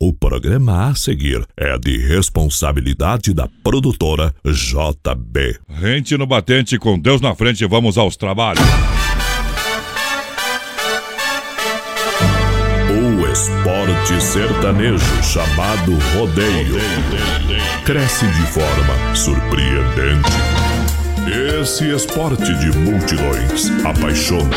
O programa a seguir é de responsabilidade da produtora JB. Rente no batente, com Deus na frente, vamos aos trabalhos. O esporte sertanejo chamado rodeio cresce de forma surpreendente. Esse esporte de multidões apaixona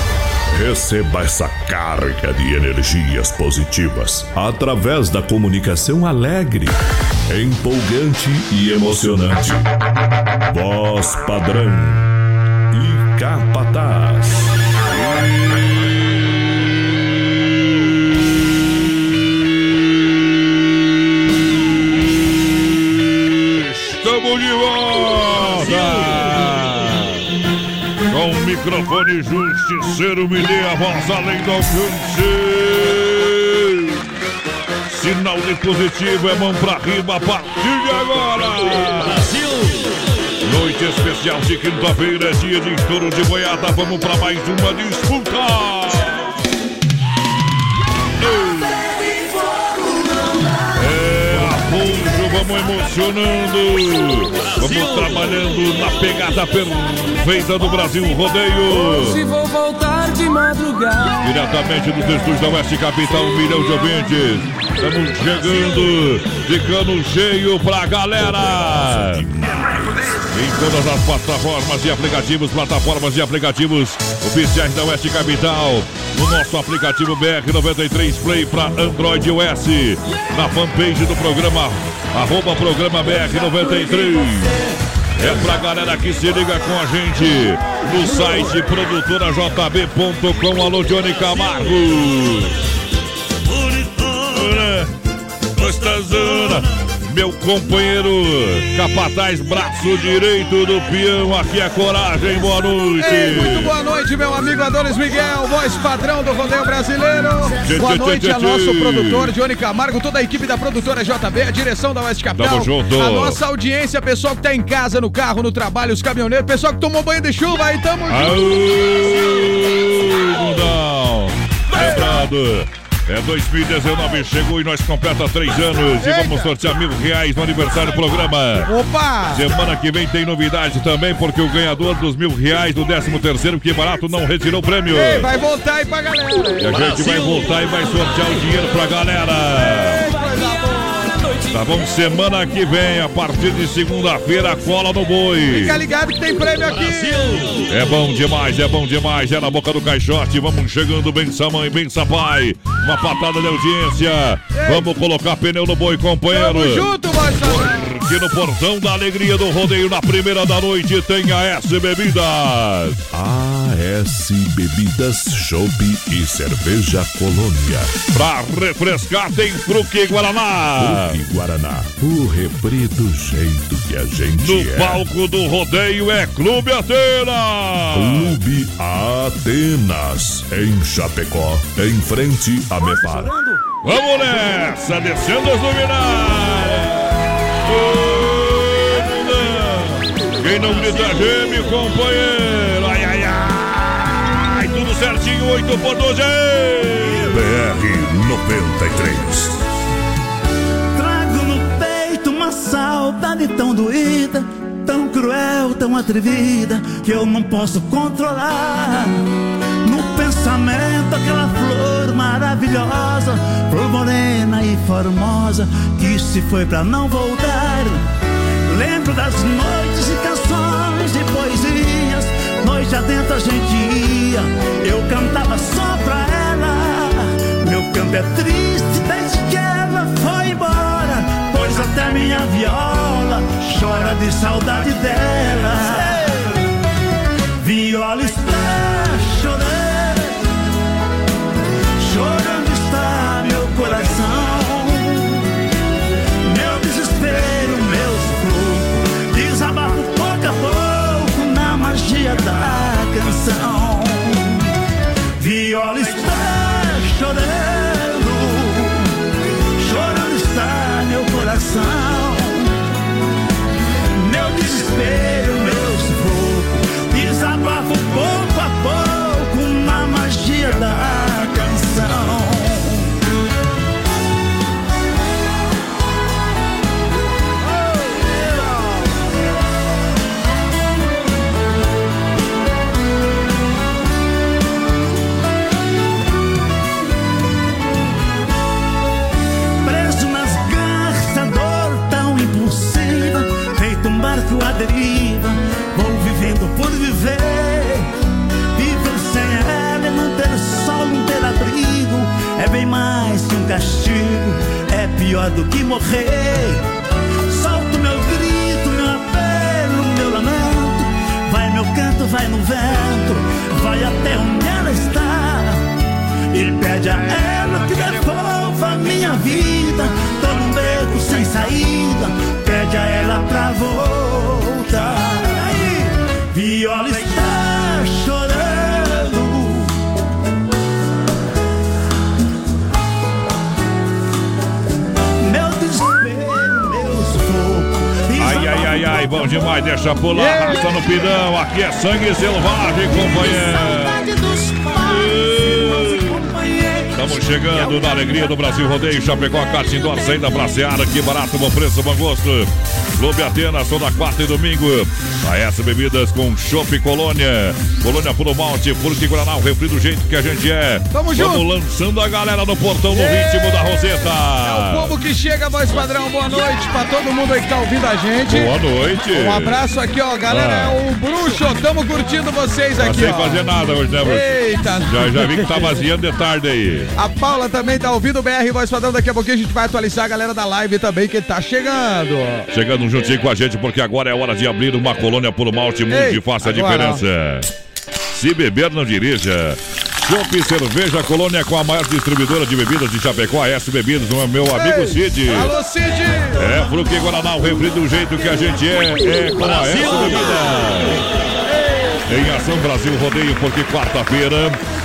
Receba essa carga de energias positivas através da comunicação alegre, empolgante e emocionante. Voz padrão e capataz. Estamos de volta! Microfone justiceiro, me dê a voz além do alcance. Sinal de positivo é mão pra riba a partir de agora. Brasil! Noite especial de quinta-feira, dia de estouro de boiada. Vamos pra mais uma disputa. Vamos emocionando. Vamos trabalhando na pegada perfeita do Brasil Rodeio. Se vou voltar de madrugada. Diretamente dos estúdios da Oeste Capital, um milhão de ouvintes. Estamos chegando, ficando cheio pra galera. Em todas as plataformas e aplicativos, plataformas e aplicativos oficiais da Oeste Capital. No nosso aplicativo BR93 Play para Android OS. Na fanpage do programa, arroba programa BR93. É pra galera que se liga com a gente no site produtorajb.com. Alô, Johnny Camargo. Bonitona, gostosona. Meu companheiro capataz, braço direito do peão, aqui é coragem, boa noite. Ei, muito boa noite, meu amigo Adonis Miguel, voz padrão do rodeio brasileiro. Tchê, boa tchê, noite tchê, nosso produtor, Johnny Camargo, toda a equipe da produtora JB, a direção da Oeste Capital. Tamo junto. A nossa audiência, pessoal que tá em casa, no carro, no trabalho, os caminhoneiros, pessoal que tomou banho de chuva, aí tamo Aô, mundão. Lembrando, é 2019, chegou e nós completa três anos e vamos sortear mil reais no aniversário do programa. Opa! Semana que vem tem novidade também, porque o ganhador dos mil reais do 13 terceiro, que barato, não retirou o prêmio. Ei, vai voltar aí pra galera. E a gente vai voltar e vai sortear o dinheiro pra galera. Tá bom? Semana que vem, a partir de segunda-feira, cola no boi. Fica ligado que tem prêmio aqui. É bom demais, é bom demais. É na boca do caixote. Vamos chegando, bença mãe, bença pai. Uma patada de audiência. Vamos colocar pneu no boi, companheiro. Tamo junto, Porque no portão da alegria do rodeio, na primeira da noite, tem a S Bebidas. AS Bebidas, Chopp e Cerveja Colônia. Pra refrescar, tem Fruque Guaraná. E Guaraná, o refri do jeito que a gente No é. palco do rodeio é Clube Atena. Clube Atenas, em Chapecó, em frente a Mepar. Vamos nessa, descendo as luminárias. Ô. Quem não grita geme, companheiro. Ai, ai, ai. Tudo certinho, 8 por 12. BR 93. Trago no peito uma saudade tão doída, tão cruel, tão atrevida, que eu não posso controlar. Pensamento, aquela flor maravilhosa, flor morena e formosa, que se foi pra não voltar. Lembro das noites e canções e poesias, noite adentro a gente ia, eu cantava só pra ela. Meu canto é triste desde que ela foi embora, pois até minha viola chora de saudade dela. Viola está deriva. Vou vivendo por viver. Viver sem ela é não ter sol, não ter abrigo. É bem mais que um castigo. É pior do que morrer. Solto meu grito, meu apelo, meu lamento. Vai meu canto, vai no vento. Vai até onde ela está. E pede a ela que devolva minha vida. Tô num beco sem saída. Pede a ela pra voltar. Aí, Viola está chorando. Meu desespero, meu sufoco. Ai, ai, ai, ai, bom demais, deixa pular, raça no pidão, aqui é sangue selvagem, companheiro. Estamos chegando na alegria do Brasil Rodeio, Chapecó, Kart Indoor, saída pra Seara, que barato, bom preço, bom gosto. Clube Atenas, toda quarta e domingo. A S Bebidas com Chopp Colônia. Colônia Puro Malte, Furque Guaraná, o refri do jeito que a gente é. Tamo junto. Vamos lançando a galera no portão no ritmo da É o Roseta. povo que chega, voz padrão. Boa noite pra todo mundo aí que tá ouvindo a gente. Boa noite. Um abraço aqui, ó, galera. Ah. É o Bruxo. Tamo curtindo vocês aqui, sem ó. fazer nada hoje, né, Bruno? Eita. Já, já vi que tá vaziando de tarde aí. A Paula também tá ouvindo o BR Voz Padrão. Daqui a pouquinho a gente vai atualizar a galera da live também que tá chegando. Chegando juntinho com a gente, porque agora é hora de abrir uma colônia por malte muito Ei, fácil a diferença. Se beber, não dirija. Chopp Cerveja Colônia com a maior distribuidora de bebidas de Chapecó, S Bebidas, o meu amigo Cid. Alô, Cid. É, Fruque Guaraná, o refri do jeito que a gente é, é com a S Bebidas. Em Ação Brasil Rodeio, porque quarta-feira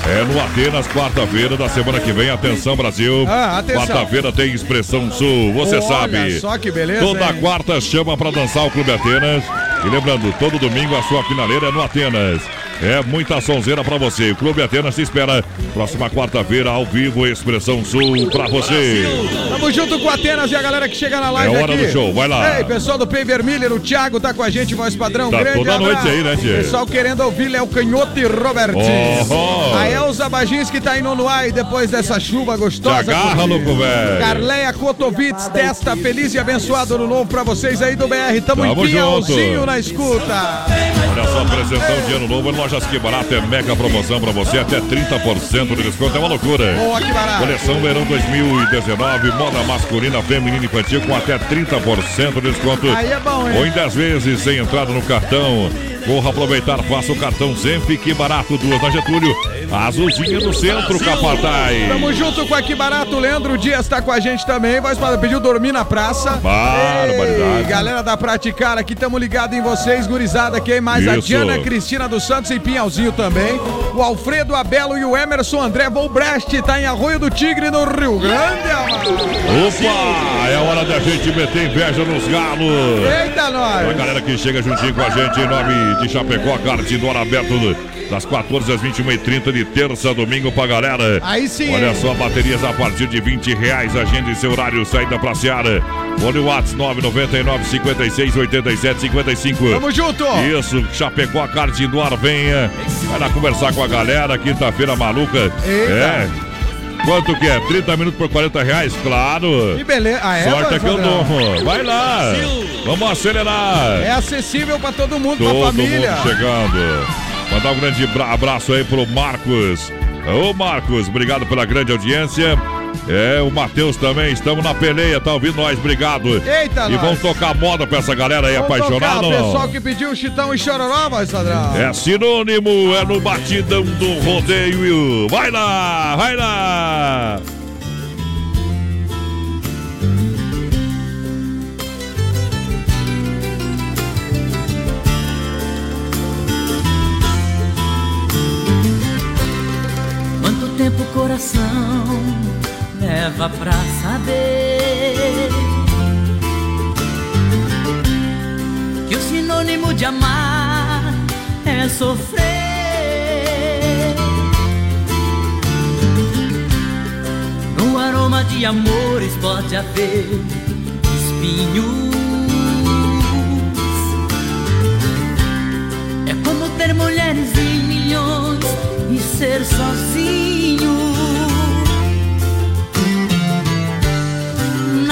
é no Atenas, quarta-feira da semana que vem. Atenção, Brasil. Ah. Quarta-feira tem Expressão Sul, você Olha sabe. só que beleza, Toda hein? quarta chama pra dançar o Clube Atenas. E lembrando, todo domingo a sua finaleira é no Atenas. É muita sonzeira pra você. O Clube Atenas te espera. Próxima quarta-feira, ao vivo, Expressão Sul pra você. Tamo junto com o Atenas e a galera que chega na live É hora aqui. do show, vai lá. Ei, pessoal do Pei Vermelho, o Thiago tá com a gente, voz padrão. Tá grande toda noite abraço. aí, né, tchê? Pessoal querendo ouvir Léo Canhoto e Robertinho. Oh. A Elza Baginski tá indo no ar e depois dessa chuva gostosa. Te agarra, louco, velho. Carleia Kotovitz, testa feliz e abençoado no novo pra vocês aí do BR. Tamo, Tamo em Pinhalzinho na escuta. Olha só, apresentão de ano novo, Lojas Que Barato é mega promoção pra você, até 30% de desconto, é uma loucura. Boa, que barato. Coleção Verão 2019, moda masculina, feminina e infantil com até 30% de desconto. Aí é bom, hein? Ou em 10 vezes sem entrada no cartão. Corra aproveitar, faça o cartão Zenf, que barato, duas na Getúlio. A azulzinha do centro, Capataz. Tamo junto com aqui barato, Leandro Dias tá com a gente também. Voz padrão, pediu dormir na praça. Barbaridade. Ei, galera da Praticar aqui, tamo ligado em vocês, gurizada aqui, mais a Isso. Diana Cristina dos Santos em Pinhalzinho também. O Alfredo Abelo e o Emerson André Volbrest tá em Arroio do Tigre, no Rio Grande. Opa, é hora da gente meter inveja nos galos. Eita, A nós! galera que chega juntinho com a gente em nome de Chapecó, indoor aberto das 14 às 21h30 de terça a domingo pra galera. Aí sim, Olha só, baterias a partir de 20 reais. Agende seu horário, saída pra Seara. Olha o WhatsApp 999 56 87 55. Tamo junto! Isso, Chapecó, indoor, venha. Vai lá conversar com a galera, quinta-feira maluca. Eita. É. Quanto que é? 30 minutos por 40 reais? Claro. Que beleza! Ah, é, Sorte é que eu dou. Vai lá. Vamos acelerar. É acessível pra todo mundo, pra Todo família. mundo chegando. Mandar um grande bra- abraço aí pro Marcos. Ô Marcos, obrigado pela grande audiência. É, o Matheus também, estamos na peleia, tá ouvindo nós, obrigado. Eita, E nós. vamos tocar moda pra essa galera aí Vamos apaixonada. tocar, não? pessoal que pediu Chitão e Chororó, voz padrão. É sinônimo, é no batidão do rodeio. Vai lá, vai lá. tempo o coração leva pra saber que o sinônimo de amar é sofrer. No aroma de amores pode haver espinhos. É como ter mulheres em milhões e ser sozinho.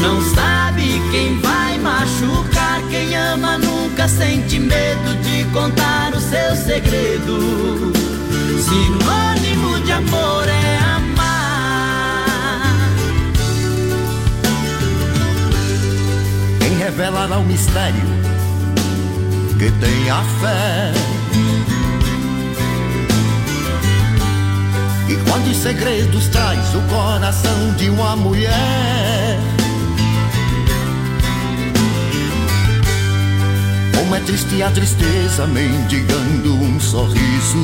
não sabe quem vai machucar. Quem ama nunca sente medo de contar o seu segredo. Sinônimo de amor é amar. Quem revelará o mistério que tem a fé? E quantos segredos traz o coração de uma mulher? É triste a tristeza mendigando um sorriso.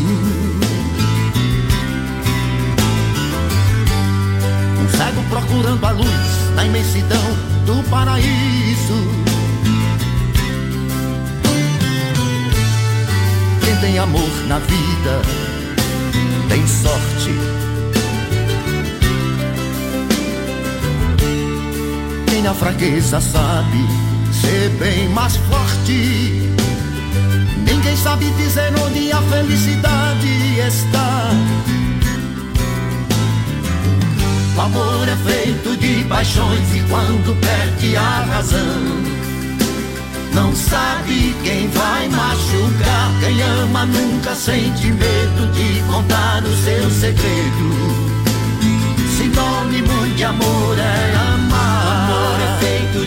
Um cego procurando a luz na imensidão do paraíso. Quem tem amor na vida tem sorte. Quem na fraqueza sabe ser bem mais forte. Ninguém sabe dizer onde a felicidade está. O amor é feito de paixões e quando perde a razão, não sabe quem vai machucar. Quem ama nunca sente medo de contar o seu segredo. Sinônimo de amor é amar.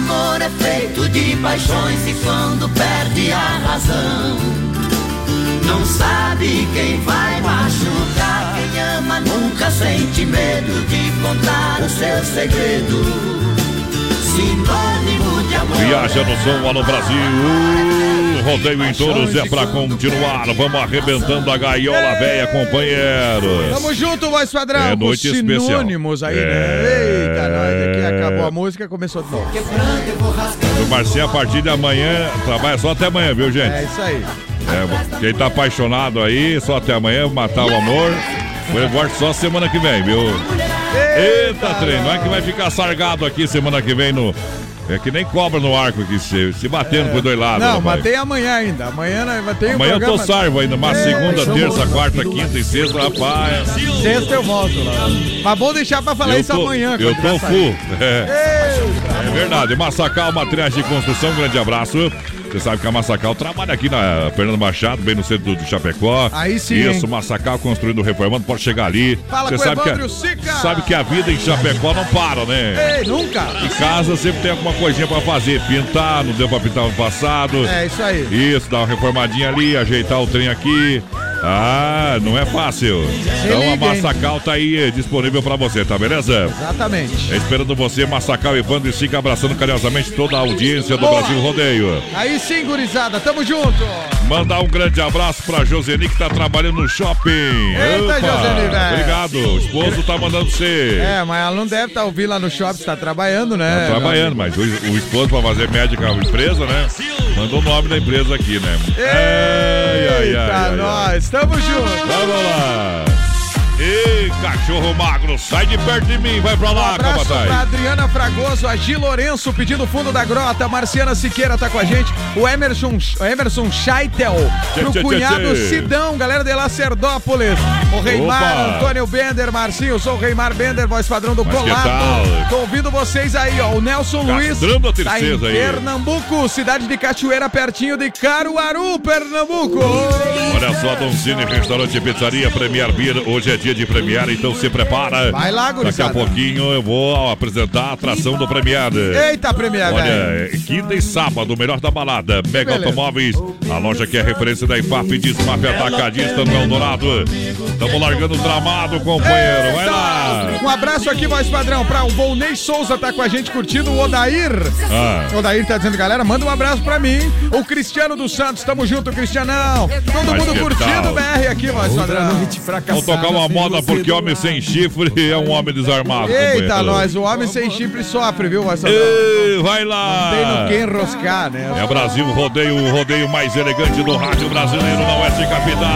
Amor é feito de paixões e quando perde a razão, não sabe quem vai machucar. Quem ama nunca sente medo de contar o seu segredo. Sinônimo de amor. Viaja no som, alô Brasil. Rodeio em touros é pra continuar. Vamos arrebentando a gaiola velha, companheiro. Tamo junto, voz padrão. É noite especial. sinônimos aí, É. né? Nós aqui acabou a música, começou de novo. O Marcinho, a partir de amanhã, trabalha só até amanhã, viu, gente? É isso aí. É, quem tá apaixonado aí, só até amanhã, matar o amor. Foi embora só semana que vem, viu? Eita, trem, não é que vai ficar sargado aqui semana que vem no. É que nem cobra no arco aqui, se, se batendo por dois lados. Não, rapaz. mas tem amanhã ainda. Amanhã vai ter Amanhã eu tô salvo ainda, mas É, segunda, terça, quarta, quinta e sexta, rapaz. Sexta eu volto lá. Mas vamos deixar pra falar Eu isso tô, amanhã. eu tô full. É. É verdade. Massacal Materiais de Construção, um grande abraço. Você sabe que a Massacal trabalha aqui na Fernando Machado, bem no centro do Chapecó. Aí sim. Isso, Massacal construindo, reformando, pode chegar ali. Fala Você sabe que, Evandro a, Sica. sabe que a vida em Chapecó não para, né? Ei, nunca. Em casa sempre tem alguma coisinha pra fazer. Pintar, não deu pra pintar no passado. É, isso aí. Isso, dar uma reformadinha ali, ajeitar o trem aqui. Ah, não é fácil. Então a liga, hein? Massacal tá aí disponível pra você, tá beleza? Exatamente. Esperando você, Massacal, Evandro e Sica, abraçando carinhosamente toda a audiência do Boa. Brasil Rodeio. Aí sim, gurizada, tamo junto. Mandar um grande abraço pra Joseni que tá trabalhando no shopping. Eita, Joseni, velho. Obrigado. O esposo tá mandando você. É, mas ela não deve estar ouvindo lá no shopping, tá trabalhando, né? Tá trabalhando, mas o, o esposo pra fazer médica a empresa, né? Mandou o nome da empresa aqui, né? Ai, ai, Eita, ai, ai, ai. nós, tamo junto. Vamos lá. Ei, cachorro magro, sai de perto de mim, vai pra Um lá, abraço pra Cabatai. Adriana Fragoso, a Gi Lourenço pedindo fundo da grota, a Marciana Siqueira tá com a gente, o Emerson, o Emerson Scheitel, Tchê, pro tchê, cunhado tchê. Sidão, galera de Lacerdópolis, o Reimar, Opa. Antônio Bender, Marcinho, sou o Reimar Bender, voz padrão do Mas tal? Tô ouvindo vocês aí, ó, o Nelson Luiz, Castrando a tá em aí. Pernambuco, cidade de Cachoeira, pertinho de Caruaru, Pernambuco. Olha só, Donzini, restaurante e pizzaria Premier Beer. Hoje é dia de Premier, então se prepara. Vai lá, Daqui a gurizada. pouquinho eu vou apresentar a atração do Premier. Eita, Premier, velho. Olha, é quinta e sábado, o melhor da balada. Mega beleza. Automóveis, a loja que é referência da IFAP diz Mafia Atacadista no Eldorado. Estamos largando o tramado, companheiro. Vai lá. Um abraço aqui, voz padrão, pra o Volney Souza tá com a gente curtindo o Odair. Ah. O Odair tá dizendo, galera, manda um abraço pra mim. O Cristiano dos Santos, tamo junto, Cristianão. Todo Mas mundo curtindo o BR aqui, voz padrão. Vamos tocar uma moda porque homem sem chifre é um homem desarmado. Eita, nós, o homem sem chifre sofre, viu? Ei, vai lá. Tem no que enroscar, né? É Brasil Rodeio, o rodeio mais elegante do rádio brasileiro na Oeste Capital.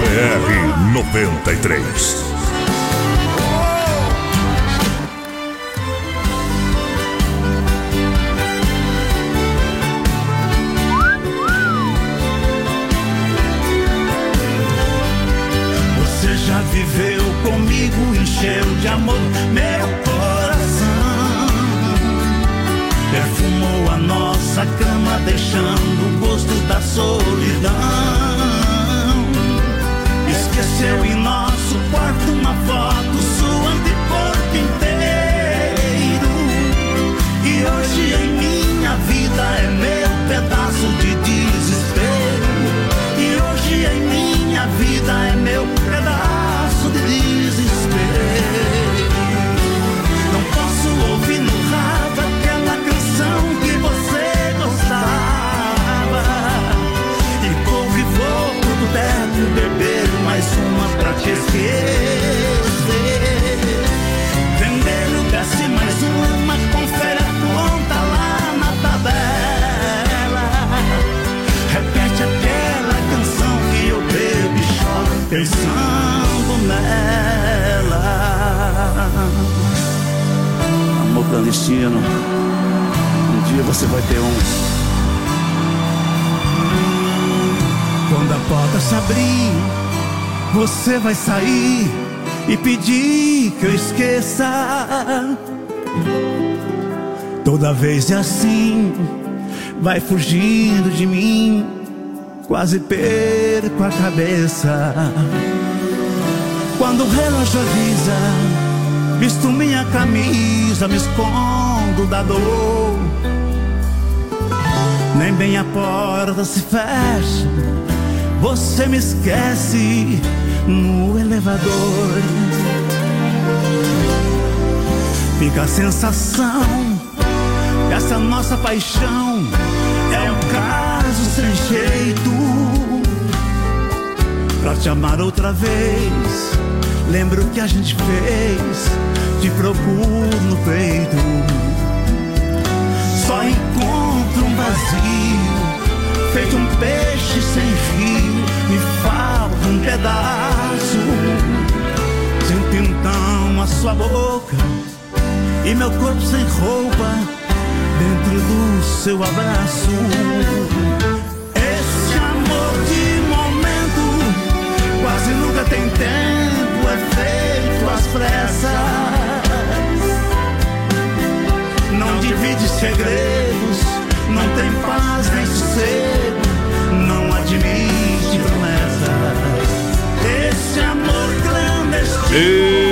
BR 93. Clandestino, um dia você vai ter um. Quando a porta se abrir, você vai sair e pedir que eu esqueça. Toda vez é assim, vai fugindo de mim, quase perco a cabeça. Quando o relógio avisa, visto minha camisa, me escondo da dor. Nem bem a porta se fecha, você me esquece no elevador. Fica a sensação dessa nossa paixão é um caso sem jeito. Pra te amar outra vez, lembro o que a gente fez, te procuro no peito. Só encontro um vazio, feito um peixe sem fio, me falta um pedaço. Sinto então a sua boca e meu corpo sem roupa dentro do seu abraço. Esse amor de momento quase nunca tem tempo, é feito às pressas. Não divide segredos, não tem paz nem sossego, não admite promessas. Esse amor clandestino. Ei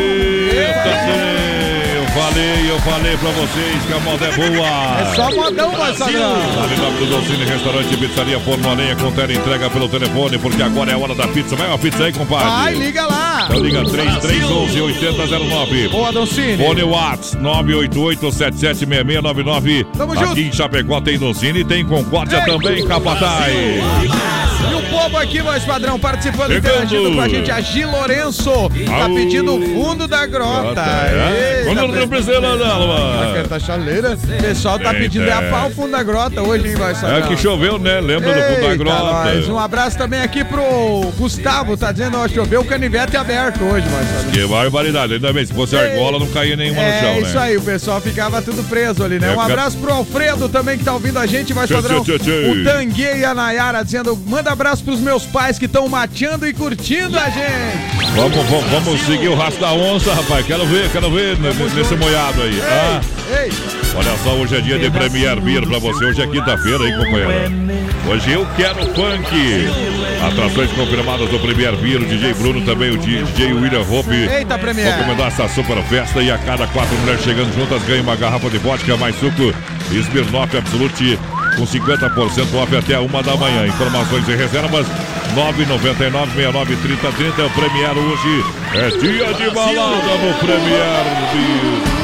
falei pra vocês que a moda é boa. É só modão, voz padrão. Ali no do Dolcine, restaurante, pizzaria, forno a lenha, com tela entrega pelo telefone, porque agora é a hora da pizza. Vai uma pizza aí, compadre. Vai, liga lá. Então liga 3311 8009. Boa, Doncini. Fone Whats 988-776699. Tamo Aqui junto. em Chapecó tem Doncini e tem Concórdia Ei. também, Capataz. O povo aqui, voz padrão, participando, Chegando. interagindo com a gente. A Gi Lourenço tá pedindo o fundo da grota. É. Eita, Quando não precisa A dela, carta chaleira. O pessoal tá Eita. pedindo é a pau o fundo da grota hoje, hein, voz padrão? É que choveu, né? Lembra do fundo da Eita, grota? nós. Um abraço também aqui pro Gustavo, tá dizendo, ó, choveu o canivete aberto hoje, voz padrão. Que barbaridade. Ainda bem, se fosse argola, não caía nenhuma no É chão, né? isso aí, o pessoal ficava tudo preso ali, né? É, Um abraço pro Alfredo também que tá ouvindo a gente, Tchê, padrão. tchê, tchê, tchê. O Tanguê e a Nayara dizendo: manda abraço pros meus pais que estão mateando e curtindo a gente. Vamos, vamos, vamos seguir o rastro da onça, rapaz. Quero ver, quero ver n- nesse moiado aí. Ah, Ei, olha só, hoje é dia de Premier Beer pra você. Hoje é quinta-feira, hein, companheira? Hoje eu quero funk. Atrações confirmadas do Premier Beer, o DJ Bruno, também o DJ William Hope. eita, Premier. Vou comandar essa super festa e a cada quatro mulheres chegando juntas ganha uma garrafa de vodka mais suco Smirnoff Absolute com 50% off até uma da manhã. Informações e reservas 999 69 30 É o Premier hoje. É dia de balada no Premier.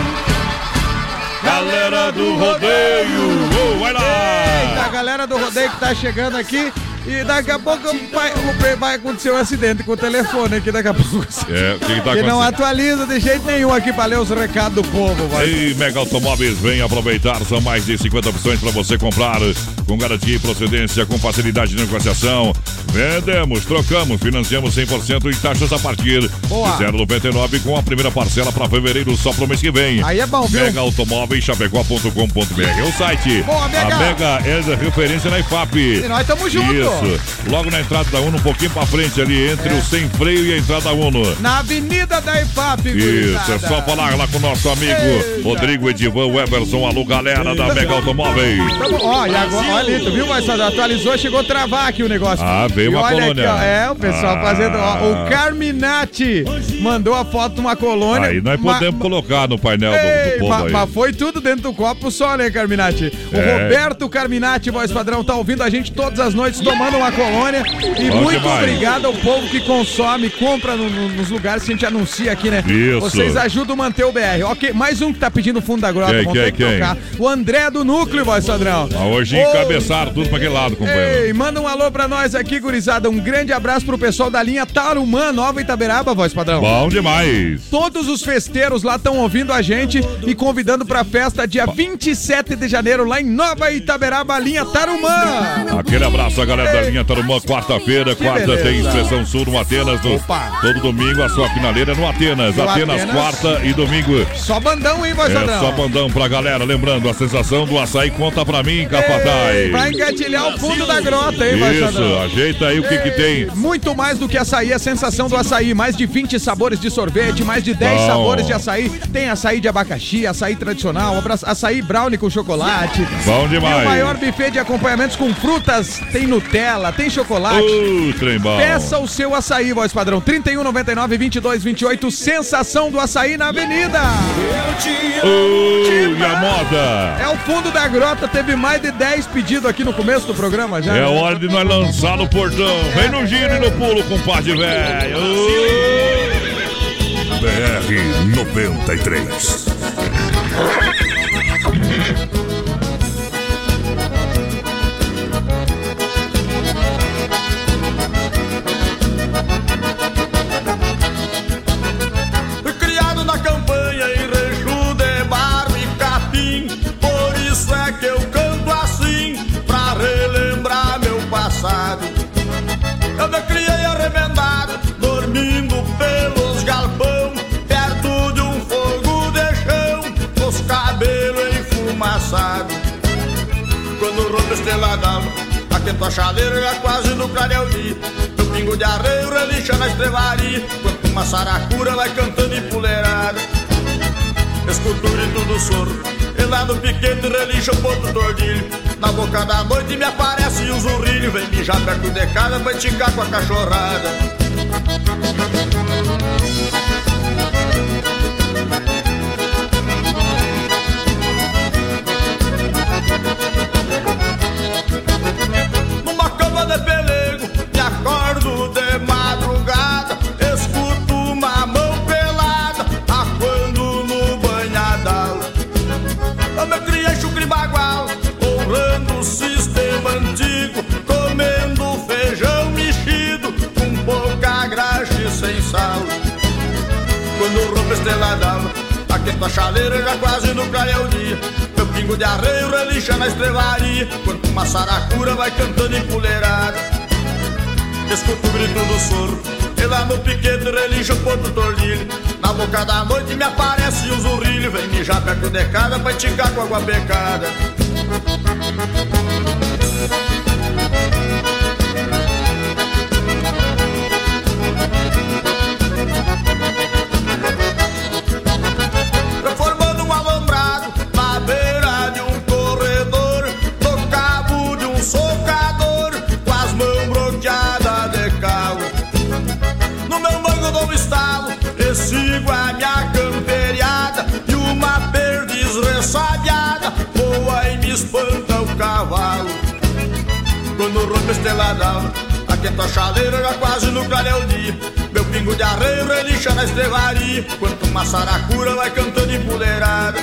Galera do rodeio, oh, vai Eita, lá! galera do rodeio que tá chegando aqui. E daqui a pouco vai, vai acontecer um acidente com o telefone aqui daqui a pouco. É, o que, que tá Que não atualiza de jeito nenhum aqui pra ler os recados do povo, vai. Ei, Mega Automóveis, vem aproveitar. São mais de 50 opções para você comprar. Com garantia e procedência, com facilidade de negociação. Vendemos, trocamos, financiamos 100% e taxas a partir Boa. de 0,99 com a primeira parcela para fevereiro só pro mês que vem. Aí é bom, viu? Mega Automóveis, chapecó.com.br é o site. Boa, Mega. A Mega é da referência na IFAP. E nós tamo junto. Isso. Logo na entrada da Uno, um pouquinho pra frente ali, entre o sem freio e a entrada Uno. Na Avenida da IFAP, Isso, gurizada. é só falar lá com o nosso amigo Eita. Rodrigo Edivan Everson, alô galera da Mega Automóveis. Ó, e agora, olha ali, tu viu, mas atualizou, chegou a travar aqui o negócio. Ah, veio E uma olha colônia. Aqui, ó, é, o pessoal Ah. fazendo. Ó, o Carminati mandou a foto de uma colônia. Aí nós ma- podemos colocar no painel do, do Ei, povo ma- mas foi tudo dentro do copo só, né, Carminati? O É. Roberto Carminati, voz padrão, tá ouvindo a gente todas as noites tomando uma colônia. E Bom muito demais. obrigado ao povo que consome, compra no- no- nos lugares que a gente anuncia aqui, né? Isso. Vocês ajudam a manter o BR. Ok, mais um que tá pedindo fundo da grota. Quem, vamos quem, ter que quem? tocar. O André do Núcleo, voz padrão. Ah, hoje encabeçaram tudo pra aquele lado, companheiro. Ei, manda um alô pra nós aqui, gurizada. Um grande abraço pro pessoal da linha Tarumã, Nova Itaberaba, voz padrão. Bom demais. Todos os festeiros lá estão ouvindo a gente e convidando pra festa dia 27 de janeiro lá em Nova Itaberaba, linha Tarumã. Aquele abraço a galera da linha Tarumã, quarta-feira. Quarta tem Expressão Sul no Atenas. No, Opa. todo domingo a sua finaleira no Atenas. No Atenas, Atenas. quarta e domingo. Só bandão, hein, voz É padrão? só bandão pra galera. Lembrando, a sensação do açaí conta pra mim, Capataz. Vai engatilhar o fundo da grota, hein, voz Isso, padrão? Ajeita aí o que que tem. Muito mais do que açaí, a sensação do açaí. Mais de 20 sabores de sorvete, mais de 10 Bom. sabores de açaí. Tem açaí de abacaxi, açaí tradicional, açaí brownie com chocolate. Bom E demais. o maior buffet de acompanhamentos com frutas. Tem Nutella, tem chocolate. Uh, trem bom. Peça o seu açaí, voz padrão. 3199 2228 Sensação do açaí na avenida. Uh, e a moda? É o fundo da grota. Teve mais de 10 pedidos aqui no começo do programa já. É né? hora de nós lançar no Vem no giro e no pulo, compadre velho. BR 93. Quando o roubo esteladão Aquento a chaleira já quase no clareio dia Meu pingo de arreio relincha na estrevaria Quanto uma saracura vai cantando empoleirada Escuto o grito do soro E lá no piquete relincha o ponto do ordilho Na boca da noite me aparece o zurrilho Vem mijar perto de casa pra esticar com a cachorrada Aqui tua chaleira já quase no clareia o dia Meu pingo de arreio relincha na estrevaria Quando uma saracura vai cantando em puleirada Escuto o grito do soro E lá no piquete relincha o ponto tordilho Na boca da noite me aparece um zurrilho Vem mijar perto de casa pra esticar com água pecada d'alva Aqui tua chaleira já quase no clareia o dia Meu pingo de arreio relincha na estrevaria. Quanto uma saracura vai cantando em puleirada.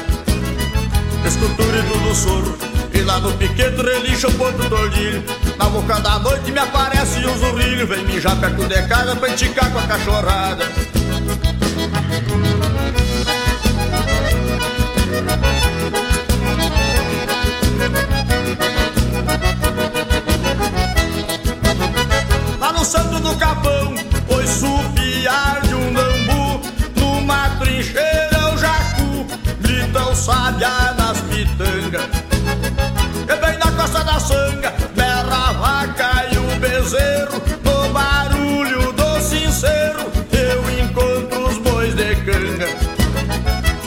Escuto o grito do soro E lá no piquete relincha o ponto tordilho Na boca da noite me aparece um zurrilho. Vem mijar perto de casa pra enticar com a cachorrada costa da sanga Berra a vaca e o bezerro No barulho do sincero Eu encontro os bois de canga.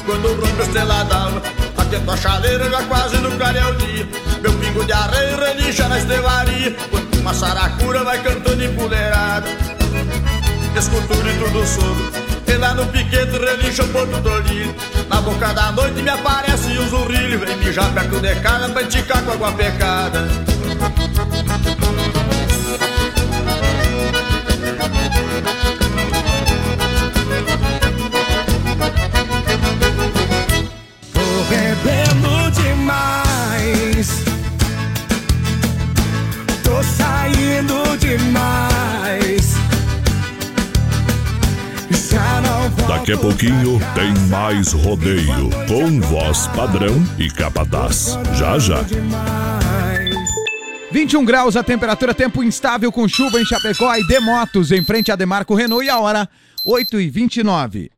Quando rompe a estrela d'alva Aqui a chaleira já quase no clareia o dia Meu pingo de areia relincha na estrevaria Quando uma saracura vai cantando em puleirada Escuto o grito do soro E lá no piquete relincha o ponto tordilho Na boca da noite me aparece um zurrilho. Vem mijar perto de casa pra enticar com água pecada Daqui a pouquinho tem mais rodeio com voz padrão e capataz. Já já. demais. 21 graus a temperatura, tempo instável com chuva em Chapecó e Demotos em frente a Demarco Renault e a hora 8 e 29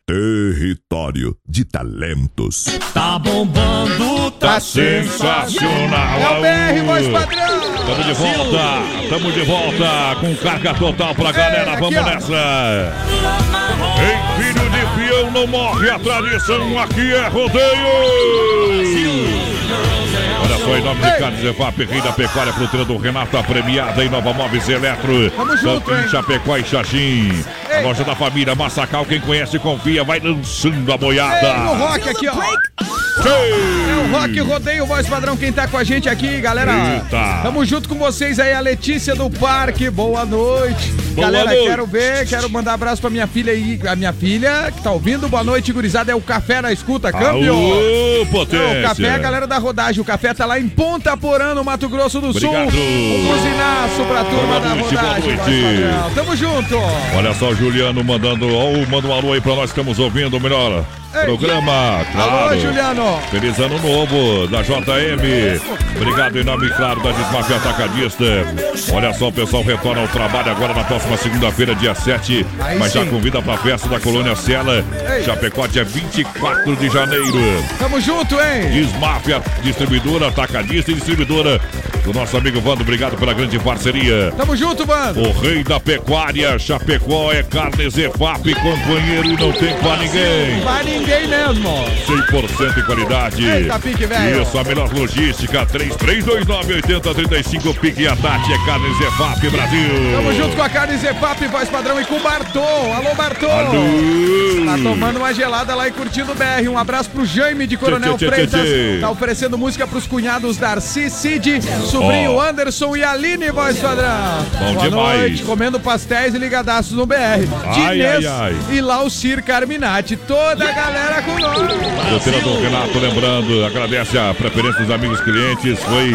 Território de talentos. Tá bombando, tá sensacional. É o BR, voz padrão. Tamo de volta, tamo de volta com carga total pra galera. Vamos nessa. Em filho de peão não morre a tradição, aqui é rodeio. Olha só, em nome de Carnes Evap, Rei da Pecuária Fruteira do Renato, a premiada em Nova Móveis Eletro. Tanto em? Chapecó e Xaxim. A loja da família Massacal, quem conhece confia, vai lançando a Ei, no boiada. rock aqui, ó. É o Rock Rodeio Voz Padrão, quem tá com a gente aqui, galera. Eita. Tamo junto com vocês aí, a Letícia do Parque. Boa noite. Boa galera, noite. quero ver, quero mandar abraço pra minha filha aí. A minha filha que tá ouvindo. Boa noite, gurizada. É o Café na Escuta, câmbio. Aô, É, potência. o café é a galera da rodagem. O café tá lá em Ponta Porã, no Mato Grosso do Obrigado. Sul. Um buzinaço pra turma Boa da noite, boa rodagem. noite. Voz Padrão. Tamo junto. Olha só o Juliano mandando, ó, manda um alô aí pra nós que estamos ouvindo melhor. Programa. Claro. Alô, Juliano. Feliz ano novo da JM. Obrigado em nome, claro, da Desmafia Atacadista. Olha só, o pessoal retorna ao trabalho agora na próxima segunda-feira, dia 7. Aí mas já sim. convida pra festa da Colônia Sela. Chapecó, dia 24 de janeiro. Tamo junto, hein? Desmafia, distribuidora, atacadista e distribuidora do nosso amigo Vando. Obrigado pela grande parceria. Tamo junto, mano. O rei da pecuária, Chapecó, é carne Zefap, companheiro, não tem pra ninguém. Vai ninguém mesmo. 100% de qualidade. Eita, pique, velho. Isso, a melhor logística. 3329-8035. Pique e a Tati é carne Zefap Brasil. Tamo junto com a carne Zepap, voz padrão e com o Bartô. Alô, Bartô. Alô. Tá tomando uma gelada lá e curtindo o BR. Um abraço pro Jaime de Coronel Tchê, tchê, Freitas. tchê. Tá oferecendo música pros cunhados Darcy, Cid, sobrinho Ó. Anderson e Aline, voz padrão. Bom Boa demais. noite, comendo pastéis e ligadaços no BR. Ai, Dinês ai, ai. e Laucir Carminati. Toda a galera com nós. Treinador Renato, lembrando, agradece a preferência dos amigos clientes. Foi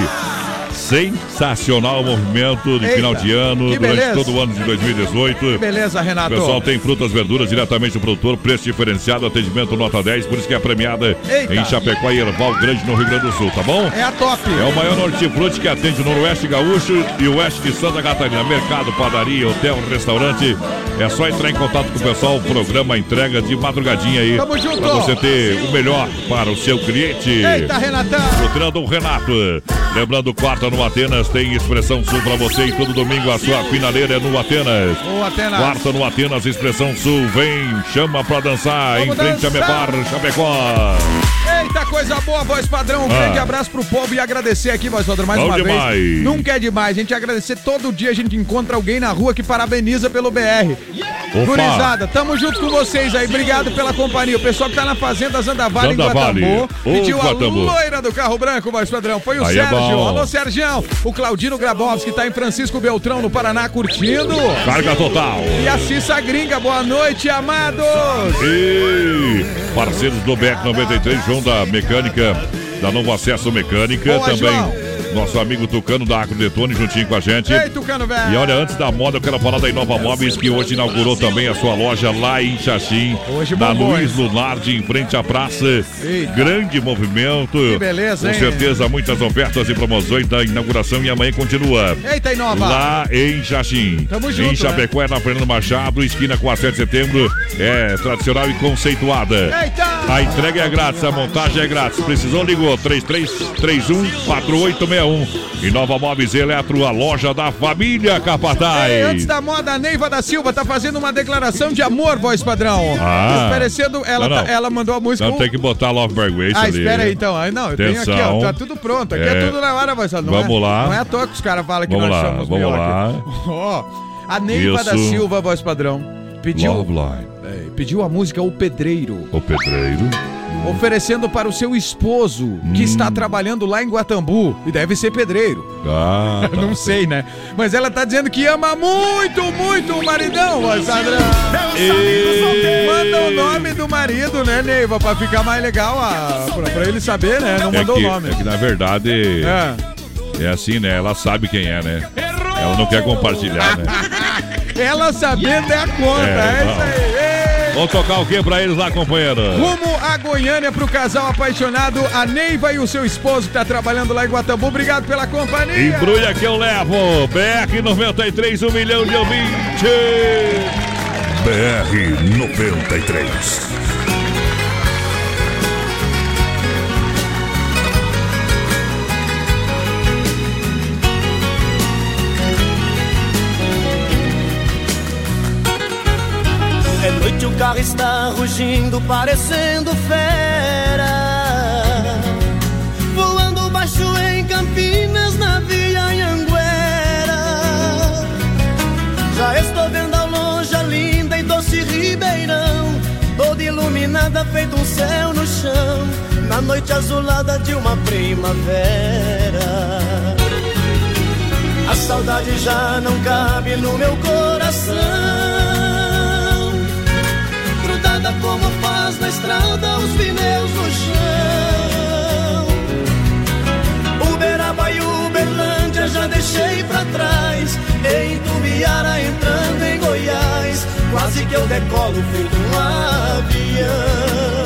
sensacional o movimento de Eita, final de ano, que durante beleza. todo o ano de 2018. Beleza, O Renato. pessoal tem frutas, verduras diretamente do produtor, preço diferenciado, atendimento nota 10, por isso que é premiada Eita. em Chapecó e Erval Grande, no Rio Grande do Sul, tá bom? É a top. É o maior hortifruti que atende o Noroeste Gaúcho e o Oeste de Santa Catarina. Mercado, padaria, hotel, restaurante. É só entrar em contato com o pessoal, programa entrega de madrugadinha aí. Tamo junto. Pra você ter o melhor para o seu cliente. Eita, Renatão. O treinador Renato. Lembrando, quarta no Atenas tem Expressão Sul pra você e todo domingo a sua finaleira é no Atenas. Ô, Atenas. Quarta no Atenas, Expressão Sul. Vem, chama pra dançar Vamos em frente a dançar. Mepar, Chapecó. Eita, coisa boa, voz padrão. Um Ah. grande abraço pro povo e agradecer aqui, voz padrão, mais Bom uma demais. vez. Nunca é demais. A gente agradecer todo dia, a gente encontra alguém na rua que parabeniza pelo BR. Opa. Gurizada, tamo junto com vocês aí. Obrigado pela companhia. O pessoal que tá na Fazenda Zandavale em. Guatambu pediu a Guatambu. loira do carro branco, voz padrão. Foi o Aí é Sérgio. bom. Alô, Sergião. O Claudino Grabowski tá em Francisco Beltrão, no Paraná, curtindo. Carga total. E a Cissa Gringa, boa noite, amados. E parceiros do BEC 93, João da Mecânica, da Novo Acesso Mecânica. Boa, também João. Nosso amigo Tucano da Acro Detone juntinho com a gente. Ei, Tucano, velho. E olha, antes da moda, eu quero falar da Inova Móveis, que hoje inaugurou também a sua loja lá em Xaxim. Hoje na Luiz? Lunardi, em frente à praça. Eita. Grande movimento. Que beleza, Com hein? certeza, muitas ofertas e promoções da inauguração e amanhã continua. Eita, Inova. Lá em Xaxim. Tamo junto, né? Em Chapecó é na Fernando Machado, esquina com a 7 de setembro. É tradicional e conceituada. Eita! A entrega é grátis, a montagem é grátis. Precisou, ligou 3331-4861. E Nova Móveis Eletro, a loja da família Capataz. Ei, antes da moda, a Neiva da Silva tá fazendo uma declaração de amor, voz padrão. Ah. Oferecendo. Ela, Não, não. tá- ela mandou a música. Não tem que botar Loveberg Waste Ah, ali. espera aí então. Ah, Não, eu tenho aqui, ó. Tá tudo pronto. Aqui é, É. tudo na hora, voz padrão. Vamos é- lá. Não é à toa que os caras falam que Vamos nós lá, somos vamos lá. Ó, a Neiva da Isso. Silva, voz padrão, pediu, Love Line. é, pediu a música O Pedreiro. O pedreiro. Oferecendo para o seu esposo, que Hum. está trabalhando lá em Guatambu. E deve ser pedreiro. Ah, tá. Não sei, né? Mas ela tá dizendo que ama muito, muito o maridão, voz padrão. Manda o nome do marido, né, Neiva? Pra ficar mais legal, ah, pra, pra ele saber, né? Não É mandou o nome. é que na verdade É. é assim, né? Ela sabe quem é, né? Ela não quer compartilhar, né? Ela sabendo é a conta, é, É, isso aí. Vamos tocar o que pra eles lá, companheiro? Rumo a Goiânia pro casal apaixonado, a Neiva e o seu esposo que tá trabalhando lá em Guatambu. Obrigado pela companhia. Embrulha que eu levo. BR 93, um milhão de ouvintes. BR 93. Está rugindo, parecendo fera. Voando baixo em Campinas, na Via Anhanguera. Já estou vendo ao longe a linda e doce Ribeirão. Toda iluminada, feito um céu no chão. na noite azulada de uma primavera. A saudade já não cabe no meu coração. Grudada como faz na estrada os pneus no chão. Uberaba e Uberlândia já deixei pra trás. Em Tubiara entrando em Goiás, quase que eu decolo feito um avião.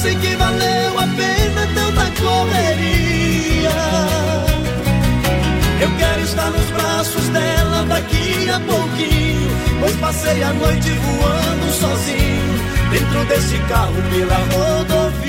Sei que valeu a pena tanta correria. Eu quero estar nos braços dela daqui a pouquinho. Pois passei a noite voando sozinho. Dentro desse carro pela rodovia.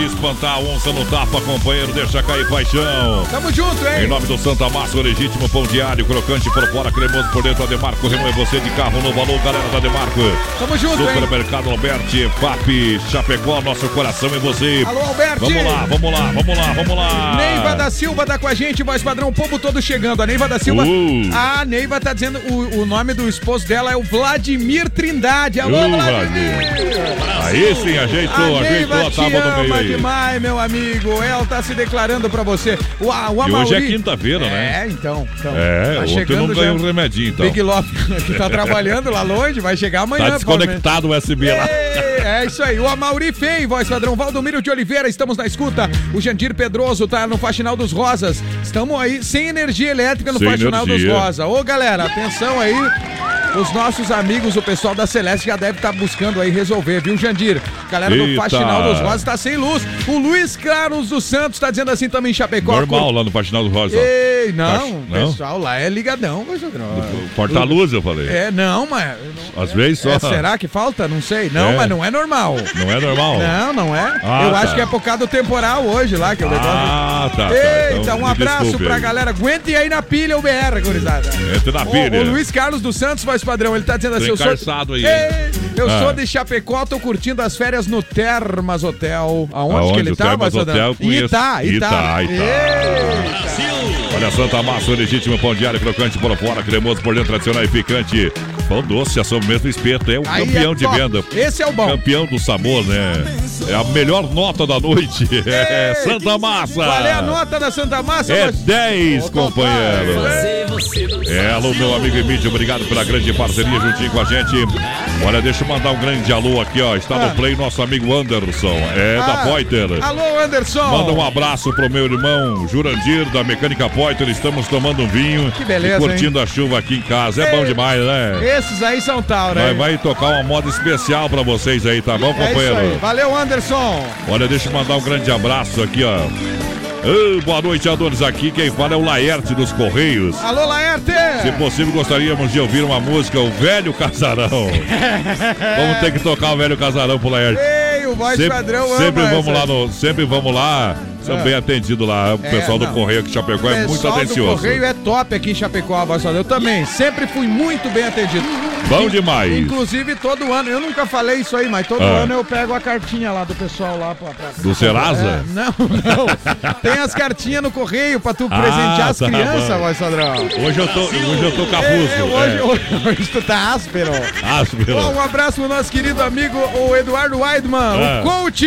De espantar a onça no tapa, companheiro. Deixa cair paixão. Tamo junto, hein? Em nome do Santa Massa, o legítimo pão diário, crocante por fora, cremoso por dentro. Ademarco, remove você de carro no valor, galera da Ademarco. Tamo junto, hein? Supermercado Alberti, FAP, Chapecó, nosso coração em você. Alô, Alberti! Vamos lá, vamos lá, vamos lá, vamos lá. Neiva da Silva tá com a gente, voz padrão, o povo todo chegando. A Neiva da Silva. Uh. A Neiva tá dizendo o, o nome do esposo dela é o Vladimir Trindade. Alô, Uh, Vladimir! Aí sim, ajeitou, a ajeitou a tábua do meio aí. Demais, meu amigo. Ela tá se declarando pra você. O, o hoje é quinta-feira, né? É, então. então É, tá ontem chegando não ganhou um remedinho, então. Big Love, que tá trabalhando lá longe, vai chegar amanhã. Tá desconectado o USB lá. É, é isso aí. O Amauri Fei, voz padrão. Valdomiro de Oliveira, estamos na escuta. O Jandir Pedroso tá no Faxinal dos Rosas. Estamos aí sem energia elétrica no Sem Faxinal dos energia. Rosas. Ô, galera, atenção aí. Os nossos amigos, o pessoal da Celeste já deve estar buscando aí resolver, viu, Jandir? Galera do Eita. Faxinal dos Rosas tá sem luz. O Luiz Carlos dos Santos tá dizendo assim também em Chapecó. Normal lá no Faxinal do Rosa. Ei, não, o não? pessoal lá é ligadão, padrão. Porta-luz, eu falei. É, não, mas. Às vezes só. É, será que falta? Não sei. Não, É. mas não é normal. Não é normal? Não, não é. Ah, Eu tá. acho que é por causa do temporal hoje lá, que é o negócio. Ah, tá. tá. Eita, Então, um abraço pra aí. galera. Aguentem aí na pilha o BR, gurizada. Entre na O- pilha. O, Luiz Carlos dos Santos, voz padrão, ele tá dizendo assim: Tô eu sou. aí, Ei, eu Ah. sou de Chapecó, tô curtindo as férias no Termas Hotel. Aonde, Aonde? que ele tá, Termas? Hotel. Itá, Itá. Itá, Itá. Olha, Santa Massa, o legítimo pão diário, crocante por fora, cremoso por dentro, tradicional e picante. Pão doce, a sobremesa do espeto. É o Aí campeão é de venda. Esse é o bom. Campeão do sabor, né? É a melhor nota da noite. É Santa Massa. Qual é a nota da Santa Massa? É voz- 10, Ô, companheiro. É, alô, meu amigo Emílio, obrigado pela grande parceria juntinho com a gente. Olha, deixa eu mandar um grande alô aqui, ó. Está Ah. no play nosso amigo Anderson, é da Ah, Poiter. Alô, Anderson. Manda um abraço pro meu irmão Jurandir, da Mecânica Poiter. Estamos tomando um vinho Que beleza, e curtindo a chuva aqui em casa. É bom demais, né? Esses aí são Tauro, Vai, vai tocar uma moda especial pra vocês aí, tá bom, É companheiro? aí. Valeu, Anderson. Olha, deixa eu mandar um grande abraço aqui, ó. Boa noite a todos aqui. Quem fala é o Laerte dos Correios. Alô, Laerte! Se possível, gostaríamos de ouvir uma música, o Velho Casarão. vamos ter que tocar o Velho Casarão pro Laerte. Ei, o voz sempre, padrão ama sempre vamos essa. lá no, sempre vamos lá, são É. bem atendidos lá. O É, pessoal do não. Correio aqui em Chapecó é muito do atencioso. Correio é top aqui em Chapecó, a voz padrão. Eu também, sempre fui muito bem atendido. Bom demais. Inclusive, todo ano, eu nunca falei isso aí, mas todo Ah. ano eu pego a cartinha lá do pessoal lá pra. pra- Do Serasa? É, não, não. Tem as cartinhas no correio pra tu Ah, presentear as tá crianças, voz padrão. Hoje eu tô, hoje eu tô cafuso. É, hoje, é. hoje, hoje tu tá áspero. Áspero. Bom, um abraço pro nosso querido amigo, o Eduardo Weidman, Ah. o coach.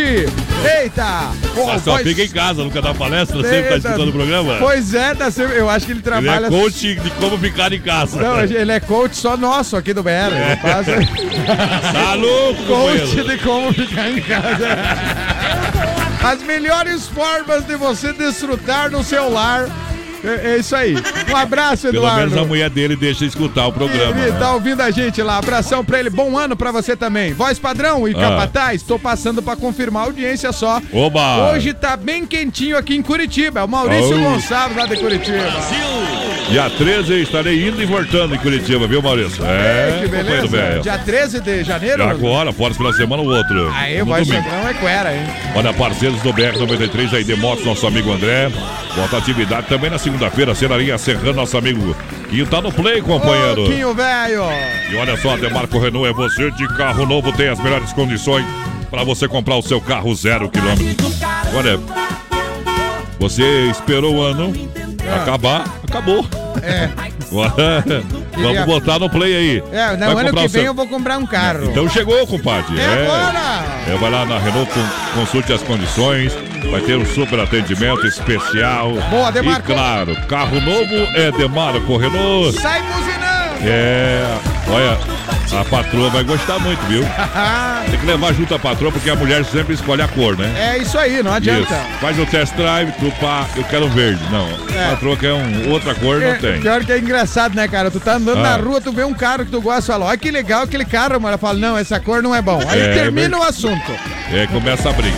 Eita! Mas só voz- fica em casa, nunca dá palestra, sempre tá Eita. escutando o programa. Pois é, tá sempre- eu acho que ele Ele trabalha. é coach de como ficar em casa. Não, ele é coach só nosso aqui do BR. Ele passa Tá louco, coach de como ficar em casa. As melhores formas de você desfrutar no seu lar. É, é isso aí. Um abraço, Pelo Eduardo. menos a mulher dele deixa escutar o programa. Ele né? tá ouvindo a gente lá. Abração pra ele. Bom ano pra você também. Voz padrão e Ah. capataz, tô passando pra confirmar a audiência só. Oba! Hoje tá bem quentinho aqui em Curitiba. É o Maurício Oi. Gonçalves lá de Curitiba. Dia 13 estarei indo e voltando em Curitiba, viu, Maurício? É, que beleza. velho. Dia 13 de janeiro? Agora, fora de semana, o outro. Aí, no voz padrão é cuera, hein? Olha, parceiros do BR-93 aí, de motos, nosso amigo André. Volta atividade também na segunda-feira, Cenaria Serrano, nosso amigo Quinho tá no play, companheiro. Ô, velho. E olha só, Demarco Renault é você de carro novo, tem as melhores condições para você comprar o seu carro zero quilômetro. Olha, você esperou o ano acabar, acabou. É. Vamos botar no play aí. É, no ano que o seu- vem eu vou comprar um carro. Então chegou, compadre. É agora! É, vai lá na Renault, con- consulte as condições. Vai ter um super atendimento especial. Boa, E Demarco. claro, carro novo é Demarco Renault. Sai buzinando! É, olha, a patroa vai gostar muito, viu? Tem que levar junto a patroa, porque a mulher sempre escolhe a cor, né? É isso aí, não adianta. Isso. Faz o test drive, tu pá, eu quero um verde. Não, É. a patroa quer um, outra cor, não É, tem. Pior que é engraçado, né, cara? Tu tá andando Ah. na rua, tu vê um carro que tu gosta e fala, olha que legal aquele carro, mano. Ela fala, não, essa cor não é bom. Aí É, termina o assunto. É, começa a briga.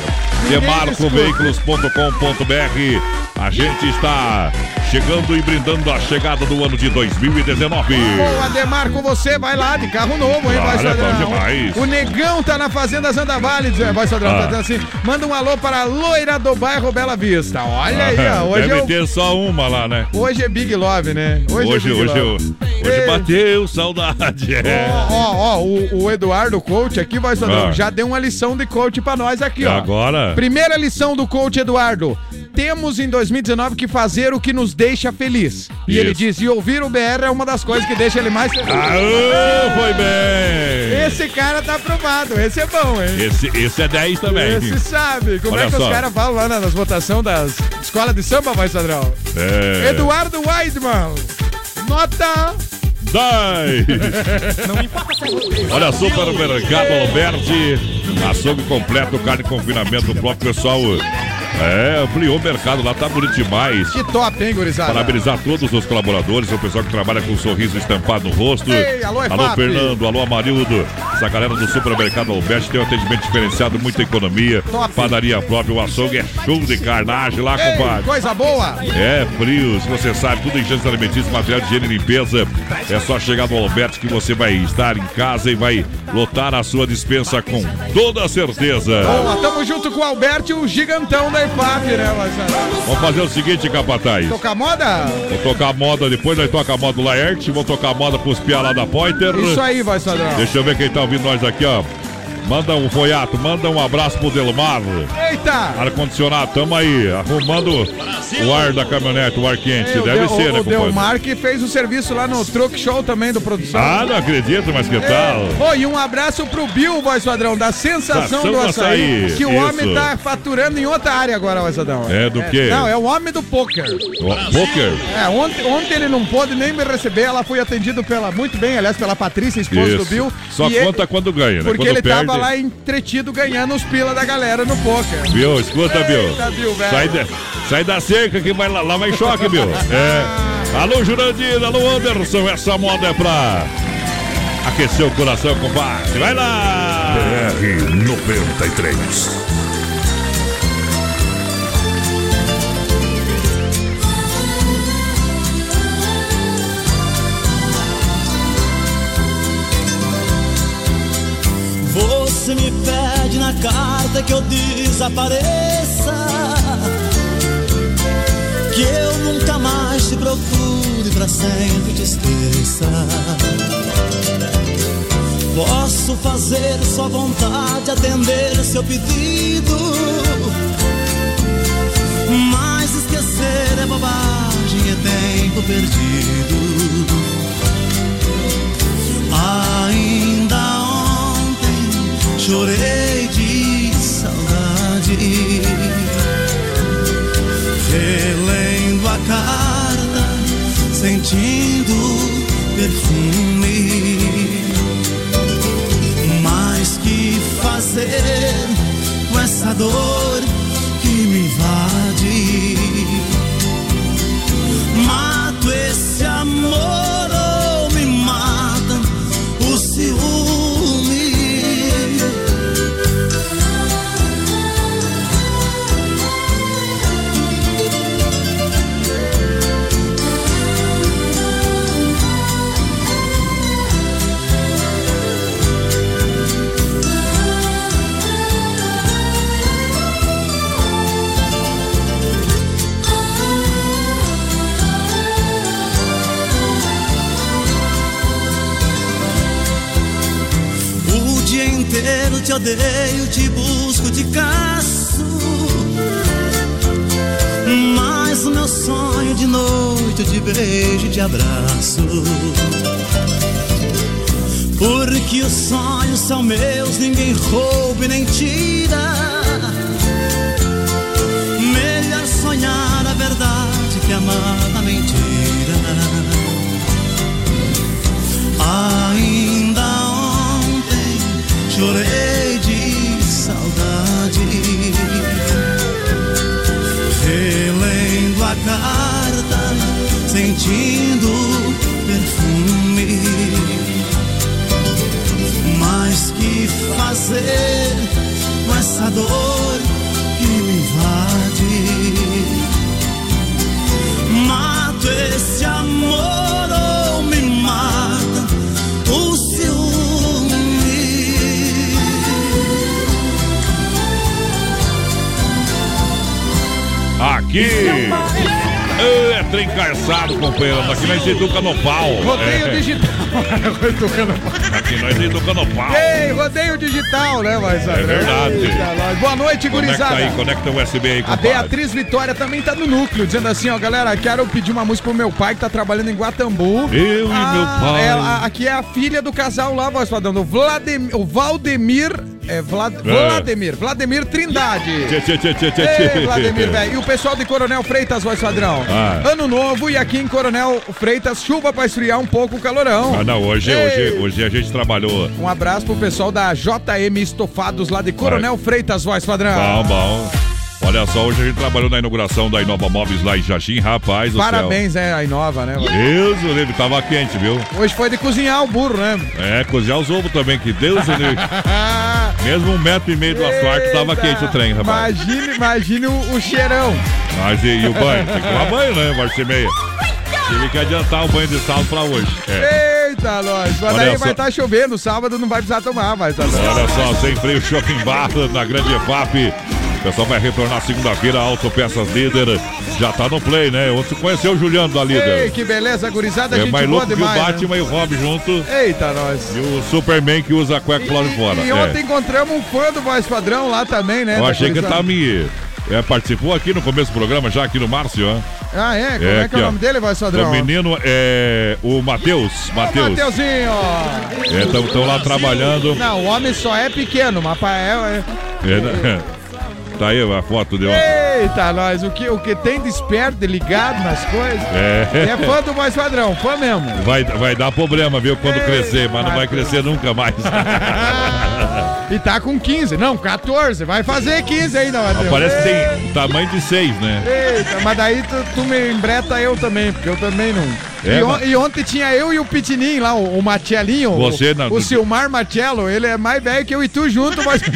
Demarcoveículos.com.br A gente está chegando e brindando a chegada do ano de 2019. Boa, Demarco, você vai lá de carro novo, hein, voz é padrão. demais. O Negão tá na Fazenda Zanda Vale, diz- voz padrão, Ah. tá dizendo assim, manda um alô para a loira do bairro Bela Vista. Olha aí, ó, hoje Deve é, o- ter só uma lá, né? hoje é Big Love, né? Hoje, é hoje, Big hoje, Love. hoje, bateu saudade. É. Ó, ó, ó, o, o Eduardo Coach aqui, voz padrão, Ah. já deu uma lição de coach pra nós aqui, ó. Agora? Primeira lição do coach Eduardo. Temos em 2019 que fazer o que nos deixa feliz. E Isso. ele diz: e ouvir o BR é uma das coisas que deixa ele mais feliz. Aô, foi bem! Esse cara tá aprovado, esse é bom, hein? Esse, esse é 10 também. Esse sabe. Como Olha é que só. os caras falam lá nas votações das escolas de samba, vai, Sadrão? É. Eduardo Weidman. Nota. 10! Olha, Supermercado Alberti, açougue completo, carne de confinamento, o próprio pessoal. É, ampliou o mercado lá, tá bonito demais. Que top, hein, gurizada? Parabenizar todos os colaboradores, o pessoal que trabalha com um sorriso estampado no rosto. Ei, alô, é alô FAP. Fernando, alô, Amarildo. Essa galera do Supermercado Alberti tem um atendimento diferenciado, muita economia. Top. Padaria própria, o açougue é show de carnagem lá, Ei, compadre. coisa boa. É, frios, você sabe, tudo em gêneros alimentícios, material de higiene e limpeza. É só chegar no Alberto que você vai estar em casa e vai lotar a sua dispensa com toda certeza. Boa, tamo junto com o Alberto, o gigantão da Né, Marcelo? Vamos fazer o seguinte, capataz. Tocar moda? Vou tocar moda, depois nós toca a moda do Laerte, vou tocar moda pros piá lá da Pointer. Isso aí, vai, Sadrão. Deixa eu ver quem tá ouvindo nós aqui, ó. Manda um foiato, manda um abraço pro Delmar. Eita! Ar-condicionado, tamo aí, arrumando o ar da caminhonete, o ar quente. Ei, o Deve ser, o, né, o? Delmar que fez o serviço lá no Truck Show também do produção. Ah, não acredito, mas que tal? Ô, e um abraço pro Bill, voz padrão, da sensação Da do açaí, Açaí, que o isso. homem tá faturando em outra área agora, voz padrão. É, do quê? Não, é o homem do poker. O Poker? É, ontem, ontem ele não pôde nem me receber, ela foi atendida pela, muito bem, aliás, pela Patrícia, esposa do Isso. Bill. Só e ele- conta quando ganha, né? Porque quando ele perde. tava lá entretido ganhando os pila da galera no poker. Bill, escuta, Bill. Eita, Bill, velho. Sai, da- sai da cerca que vai lá, lá vai choque, Bill. É. Alô, Jurandir, alô, Anderson. Essa moda é pra aquecer o coração, compadre. Vai lá! BR-93. Você me pede na carta que eu desapareça. Que eu nunca mais te procure pra sempre te esqueça. Posso fazer sua vontade, atender seu pedido. Mas esquecer é bobagem, é tempo perdido. Ainda chorei de saudade. Relendo a carta, sentindo perfume. Mas que fazer com essa dor que me invade? Te odeio, te busco, te caço. Mas o meu sonho de noite eu te beijo e abraço. Porque os sonhos são meus, ninguém rouba e nem tira. Melhor sonhar a verdade que amar a mentira. Ainda ontem chorei de saudade. Relendo a carta, sentindo calçado, companheiro. Aqui nós educa no pau. Rodeio É. digital. Educando Aqui nós educa no pau. Ei, rodeio digital, né, mas É verdade. Boa noite, Conecta gurizada. aí, conecta o USB aí, A compadre. Beatriz Vitória também tá no núcleo, dizendo assim, ó, galera, quero pedir uma música pro meu pai que tá trabalhando em Guatambu. Eu e Ah, meu pai. ela- aqui é a filha do casal lá, voz padrão, o Vladimir, o Valdemir, é, Vlad, Vladimir, Vladimir Trindade. Tchê, tchê, tchê, tchê, tchê, Ei. Vladimir, velho. E o pessoal de Coronel Freitas, voz padrão. Ah. Ano novo e aqui em Coronel Freitas, chuva pra esfriar um pouco o calorão. Ah, não, hoje, Ei. hoje, hoje a gente trabalhou. Um abraço pro pessoal da JM Estofados lá de Coronel Freitas, voz padrão. Bom, bom. Olha só, hoje a gente trabalhou na inauguração da Inova Móveis lá em Jaxim, rapaz Parabéns, é, a Inova, né? Deus, o livre tava quente, viu? Hoje foi de cozinhar o burro, né? É, cozinhar os ovos também, que Deus o livre. Mesmo um metro e meio do asfalto tava quente o trem, rapaz. Imagine, imagine o, o cheirão. Mas e, e o banho? Tem que tomar banho, né? Vai ser meia. Tive que adiantar o banho de sal pra hoje. É. Eita, nós. Mas só. vai estar chovendo, sábado não vai precisar tomar, vai estar Olha só, sem freio Shopping Bar na Grande EFAP. Pessoal vai retornar segunda-feira, Autopeças Líder. Já tá no play, né? Ontem conheceu o Juliano da Ei, Líder. que beleza, gurizada, É gente mais louco que o demais. né? Batman e o Rob junto. Eita, nós. E o Superman que usa a cueca pro lado de fora. E É. ontem encontramos um fã do Voz Padrão lá também, né? Eu achei que tá me. é, participou aqui no começo do programa, já aqui no Márcio, ó. Ah, é? Como é, que é o nome dele, Voz Padrão? O menino é o Matheus. Matheus. Mateuzinho. Estão lá trabalhando. Não, o homem só é pequeno, mas é... É, né? Tá aí a foto dele. ó. Eita, nós, o que, o que tem de esperto, de ligado nas coisas. É. É fã do Voz Padrão, fã mesmo. Vai, vai dar problema, viu, quando crescer, mas não vai crescer nunca mais. E tá com 15, não, 14, vai fazer 15 ainda, Matheus. Parece que tem tamanho de seis, né? Eita, mas daí tu, tu me embreta eu também, porque eu também não. É, e, on- e ontem tinha eu e o Pitininho lá, o, o Matielinho. Você o, não- o Silmar Matiello, ele é mais velho que eu e tu junto, mas.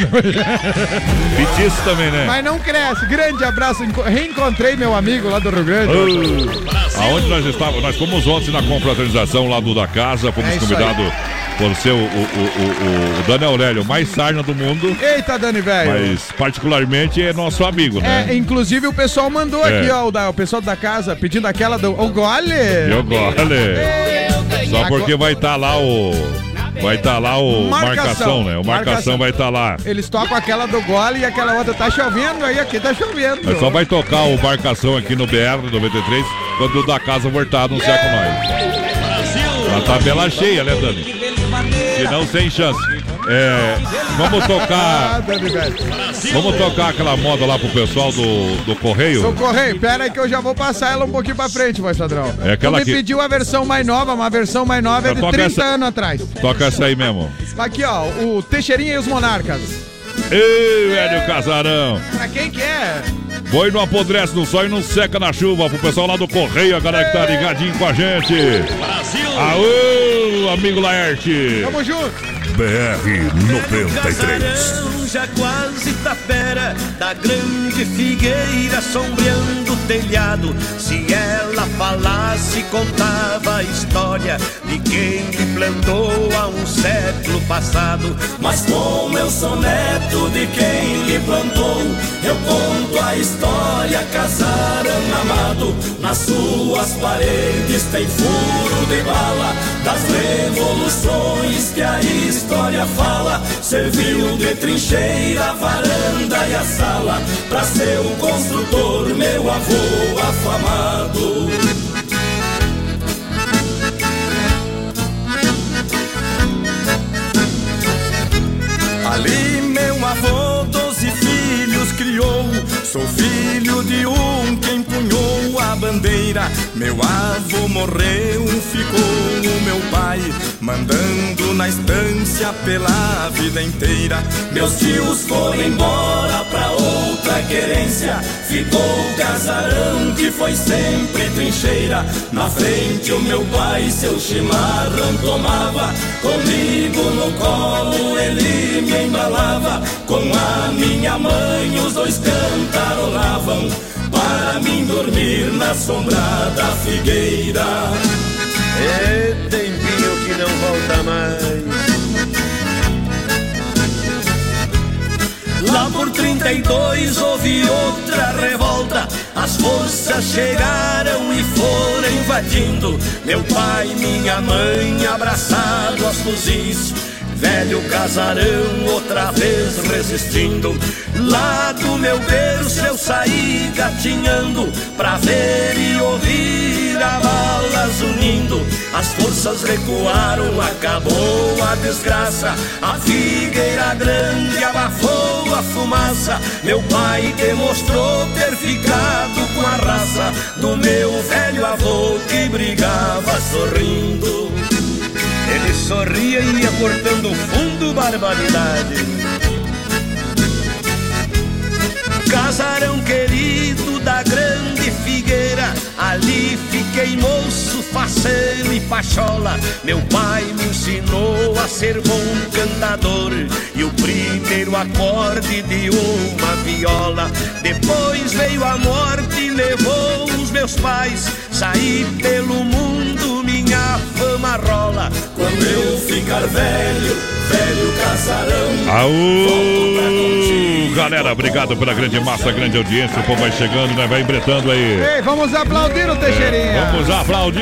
Petiço também, né? mas não cresce. Grande abraço, enco- reencontrei meu amigo lá do Rio Grande. Oh, aonde nós estávamos? Nós fomos ontem na confraternização lá do da casa, fomos É convidados por ser o, o, o, o, o Dani Aurélio mais sarna do mundo. Eita, Dani, velho. Mas particularmente é nosso amigo, né? É, inclusive o pessoal mandou É. aqui, ó, o, da- o pessoal da casa pedindo aquela do. O gole! Eu gole. Só porque vai estar lá o. Vai estar lá o Marcação. marcação, né? O marcação, Marcação. vai estar lá. Eles tocam aquela do gole e aquela outra tá chovendo aí, aqui tá chovendo. Mas só vai tocar o marcação aqui no BR 93 quando o da casa voltar anunciar com nós. A tabela cheia, né, Dani? Se não, sem chance. É, vamos tocar. Vamos tocar aquela moda lá pro pessoal do, do Correio? Ô, Correio, pera aí que eu já vou passar ela um pouquinho pra frente, voz padrão. É aquela tu me que- pediu a versão mais nova, uma versão mais nova é de toco 30 essa- anos atrás. Toca essa aí mesmo. Aqui, ó, o Teixeirinha e os Monarcas. Ei, velho casarão. Pra quem que é? Boi não apodrece no sol e não seca na chuva. Pro pessoal lá do Correio, a galera que tá ligadinho com a gente. Brasil! Aô, amigo Laerte! Tamo junto! BR 93. Casarão já quase tapera da grande figueira sombreando o telhado. Se ela falasse, contava a história de quem me plantou há um século passado. Mas como eu sou neto de quem lhe plantou, eu conto a história. Casarão amado, nas suas paredes tem furo de bala das revoluções que a história fala. Serviu de trincheira, varanda e a sala pra seu construtor, meu avô afamado. Ali meu avô doze filhos criou. Sou filho de um que empunhou a bandeira. Meu avô morreu, ficou o meu pai, mandando na estância pela vida inteira. Meus tios foram embora pra outra querência. Ficou o casarão que foi sempre trincheira. Na frente o meu pai seu chimarrão tomava. Comigo no colo ele me embalava. Com a minha mãe os dois cantarolavam. Para mim dormir na sombra da figueira. É tempinho que não volta mais. Lá por 32 houve outra revolta. As forças chegaram e foram invadindo. Meu pai e minha mãe abraçados aos fuzis. Velho casarão outra vez resistindo. Lá do meu berço eu saí gatinhando pra ver e ouvir unindo. As forças recuaram, acabou a desgraça. A figueira grande abafou a fumaça. Meu pai demonstrou ter ficado com a raça do meu velho avô que brigava sorrindo. Ele sorria e ia cortando fundo barbaridade. Casarão querido da grande figueira, ali fiquei moço, faceiro e pachola. Meu pai me ensinou a ser bom cantador e o primeiro acorde de uma viola. Depois veio a morte e levou os meus pais. Saí pelo mundo, minha fama rola. Quando eu ficar velho, velho casarão. Aô, galera, obrigado pela grande massa, grande audiência. O povo vai chegando, né? Vai embretando aí. Ei, vamos aplaudir o Teixeirinha. Vamos aplaudir!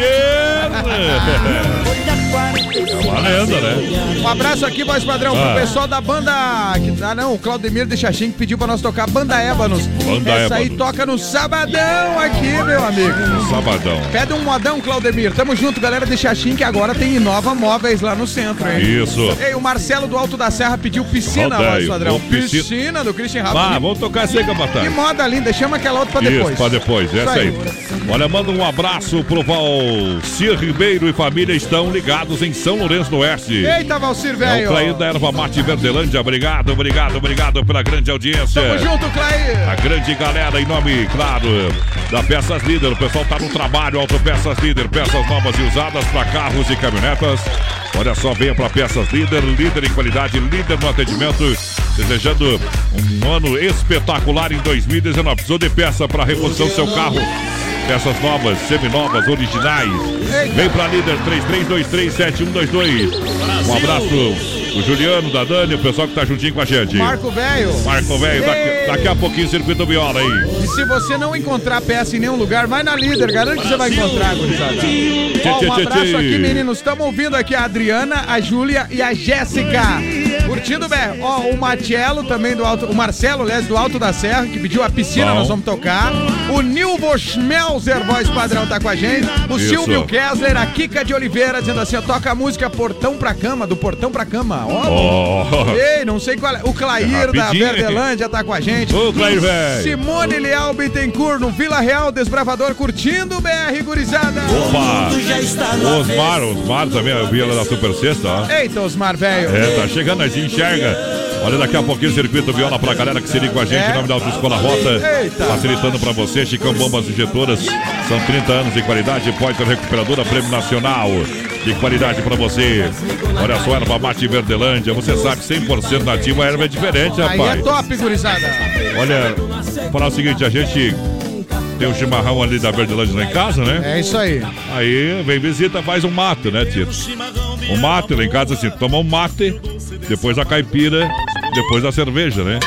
É uma lenda, né? Um abraço aqui, voz padrão, Ah. pro pessoal da banda. que- Ah, não, o Claudemir de Xaxim que pediu pra nós tocar Banda Ébanos. Banda Essa aí Ébanos. toca no sabadão aqui, meu amigo. Sabadão. Pede um modão, Claudemir. Tamo junto, galera de Xaxim, que agora tem Inova Móveis lá no centro, hein? Isso. Ei, o Marcelo do Alto da Serra pediu piscina, padrão. Ô, piscina. Piscina do Christian Rafa. Vá, vamos tocar essa aí, Que moda linda, chama aquela outra pra depois. Isso, pra depois, essa aí. Olha, manda um abraço pro Valcir Ribeiro e família estão ligados em São Lourenço do Oeste. Eita, Valcir, É o velho. Clair da Erva Mate Verdelândia. Obrigado, obrigado, obrigado pela grande audiência. Tamo junto, Clair. A grande galera, em nome, claro, da Peças Líder. O pessoal tá no trabalho, Autopeças Líder. Peças novas e usadas para carros e caminhonetas. Olha só, venha para Peças Líder, líder em qualidade, líder no atendimento. Desejando um ano espetacular em 2019. Precisou de peça para reposição do seu carro? Peças novas, seminovas, originais. Vem pra líder 33237122. Um abraço. O Juliano, da Dani, o pessoal que tá juntinho com a gente. Marco Velho. Marco Velho, daqui, daqui a pouquinho circuito viola aí. E se você não encontrar peça em nenhum lugar, vai na líder, garanto que você vai encontrar, gurizada. Ó, um abraço aqui, meninos. Estamos ouvindo aqui a Adriana, a Júlia e a Jéssica. Curtindo bem. Ó, o Matielo também do Alto. O Marcelo, aliás, do Alto da Serra, que pediu a piscina, Bom. nós vamos tocar. O Nilvo Schmelzer, voz padrão, tá com a gente. O Isso. Silvio Kessler, a Kika de Oliveira, dizendo assim: ó, toca a música Portão pra Cama, do Portão pra Cama. Ó. Ó. Ei, não sei qual é. O Clair da Rapidinho. Verdelândia tá com a gente. Ô, Clair, velho. Simone Leal Bittencourt no Vila Real, desbravador, curtindo o BR, gurizada. Opa! Osmar, Osmar também, eu vi ela da Super Sexta, ó. Eita, Osmar, velho. É, tá chegando, nós enxerga. Olha, daqui a pouquinho o circuito viola pra galera que se liga com a gente em nome da Autoescola Rota. Eita. Facilitando pra você, Chicão Bombas Injetoras. São 30 anos de qualidade, Poiter Recuperadora, Prêmio Nacional. De qualidade pra você. Olha só, erva mate Verdelândia. Você sabe, 100% nativa, a erva é diferente, Aí rapaz. é top, gurizada. Olha, falar o seguinte, a gente tem um chimarrão ali da Verdelândia lá em casa, né? É isso aí. Aí vem visita, faz um mate, né, Tito? Um mate lá em casa, assim, toma um mate, depois a caipira, depois a cerveja, né?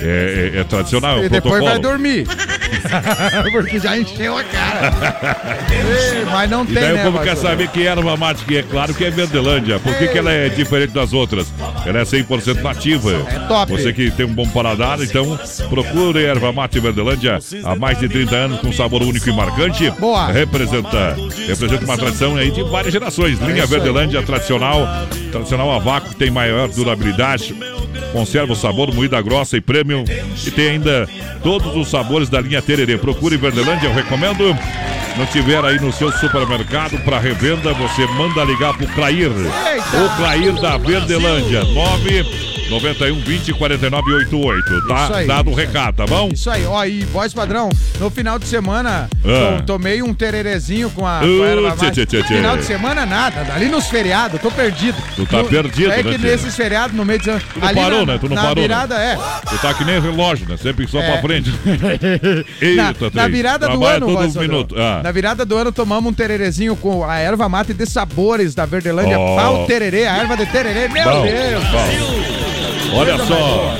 É, é- é tradicional, é E o depois vai dormir. Porque já encheu a cara. Ei, mas não E tem, daí né, o povo quer saber que erva mate, que é claro que é Verdelândia. Por que, que ela é diferente das outras? Ela é 100% nativa. É top. Você que tem um bom paladar, então procure erva mate Verdelândia há mais de 30 anos com sabor único e marcante. Boa. Representa, representa uma tradição aí de várias gerações. Linha isso aí. Verdelândia tradicional, tradicional a vácuo, tem maior durabilidade. Conserva o sabor, moída grossa e premium. E tem ainda todos os sabores da linha Tererê. Procure Verdelândia, eu recomendo. Não tiver aí no seu supermercado para revenda, você manda ligar pro Clair. O Clair da Verdelândia. 9 91 20 49 88. Isso Tá aí. dado o recado, tá bom? Isso aí, ó, e voz padrão, no final de semana, Ah. to- tomei um tererezinho com a, com a Uh, erva tchê, tchê, tchê, tchê. Final de semana, nada. Ali nos feriados, tô perdido. Tu tá No- perdido, É né, que nesses feriados, no meio de semana. Tu não parou, né? Tu não na parou, né? virada, é. Tu tá que nem relógio, né? Sempre só É. pra frente. na, Eita, na trem. virada do ano, voz minuto. Ah. Na virada do ano, tomamos um tererezinho com a erva mate de sabores da Verdelândia. Ó. Pau tererê, a erva de tererê. Meu Bom, Deus. bom. Olha só.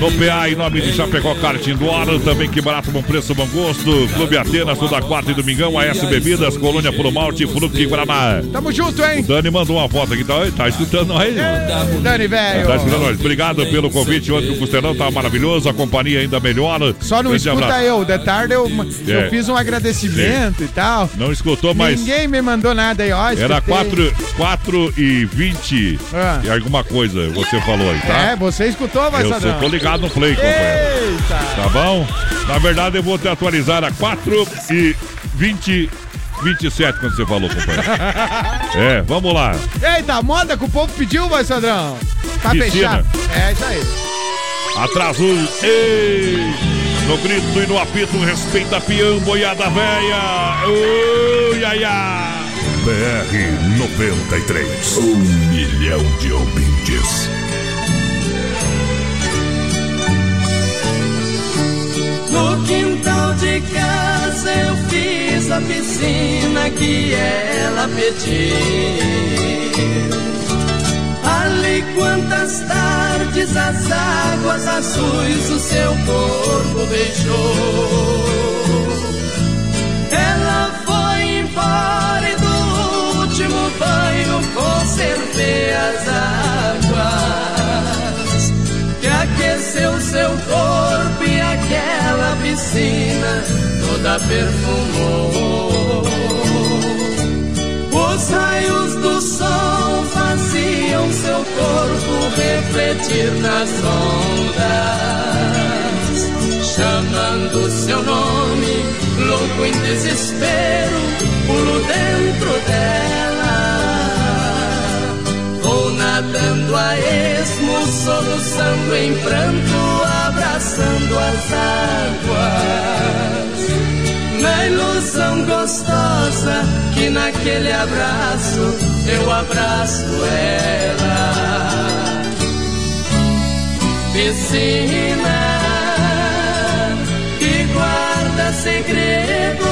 No PA, em nome de Chapecó Karting do Oro, também que barato, bom preço, bom gosto. Clube Atenas, toda quarta e domingão, AS Bebidas, Colônia Puro Malte, Fruque Guaraná. Tamo junto, hein? O Dani mandou uma foto aqui, tá, tá escutando nós. Dani, velho. Tá escutando nós. Obrigado pelo convite, ontem o Costelão tá maravilhoso, a companhia ainda melhor. Só não Grande escuta eu. De tarde eu, eu É. fiz um agradecimento e tal. Não escutou, mas Ninguém me mandou nada aí, ó. era escutei. 4, 4 e 20 Ah. e alguma coisa você falou aí, tá? É, você escutou, vai Eu sou, tô ligado no play, companheiro. Eita! Tá bom? Na verdade, eu vou te atualizar a 4 e 20, 27 quando você falou, companheiro. É, vamos lá. Eita, moda que o povo pediu, vai, Sandrão. Piscina. fechar. É, isso aí. Atraso. Ei! No grito e no apito, respeita peão, boiada véia. Ui, ai, ai. BR 93. Um milhão de ouvintes. No quintal de casa eu fiz a piscina que ela pediu. Ali quantas tardes as águas azuis o seu corpo beijou. Ela foi embora e do último banho conservei as águas aqueceu seu corpo e aquela piscina toda perfumou. Os raios do sol faziam seu corpo refletir nas ondas, chamando seu nome, louco em desespero, pulo dentro dela. Nadando a esmo, soluçando em pranto, abraçando as águas. Na ilusão gostosa que naquele abraço eu abraço ela. Piscina que guarda segredo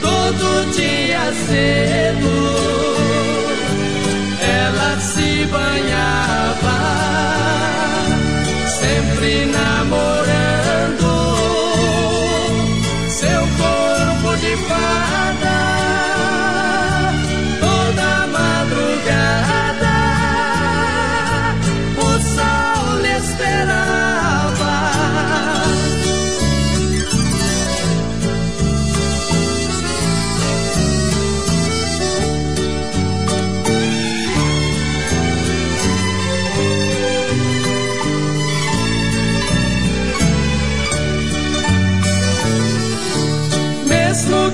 todo dia cedo se banhava sempre namorando. Seu corpo de fada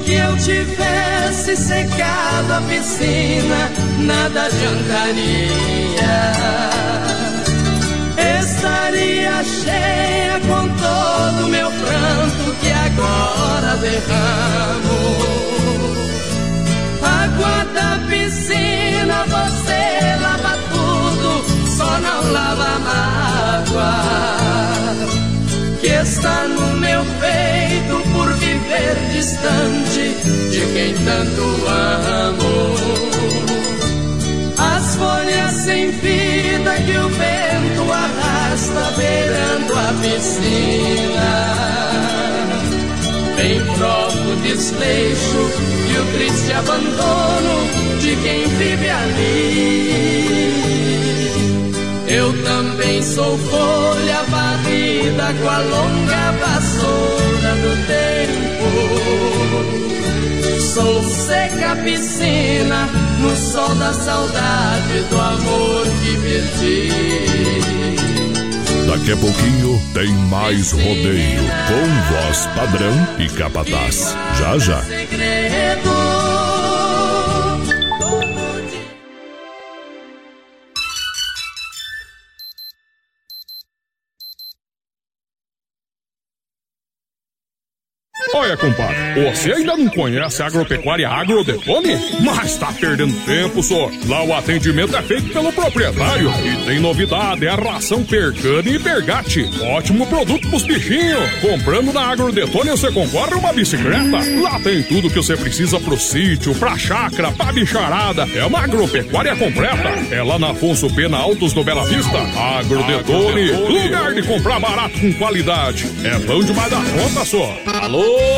que eu tivesse secado a piscina, nada adiantaria. Estaria cheia com todo o meu pranto que agora derramo. Água da piscina, você lava tudo, só não lava a mágoa que está no meu peito viver distante de quem tanto amo. As folhas sem vida que o vento arrasta beirando a piscina. Bem provo o desleixo e o triste abandono de quem vive ali. Eu também sou folha varrida com a longa vassoura do tempo. Sou seca piscina no sol da saudade do amor que perdi. Daqui a pouquinho tem mais rodeio com voz padrão e capataz. Já já. Segredo. Olha, compadre, você ainda não conhece a agropecuária Agrodetone? Mas tá perdendo tempo, só. Lá o atendimento é feito pelo proprietário. E tem novidade, é a ração Percane e Pergate. Ótimo produto pros bichinhos. Comprando na Agrodetone você concorre uma bicicleta. Lá tem tudo que você precisa pro sítio, pra chácara, pra bicharada. É uma agropecuária completa. É lá na Afonso Pena Altos do Bela Vista. Agrodetone, lugar de comprar barato com qualidade. É bom demais da conta, só. Alô,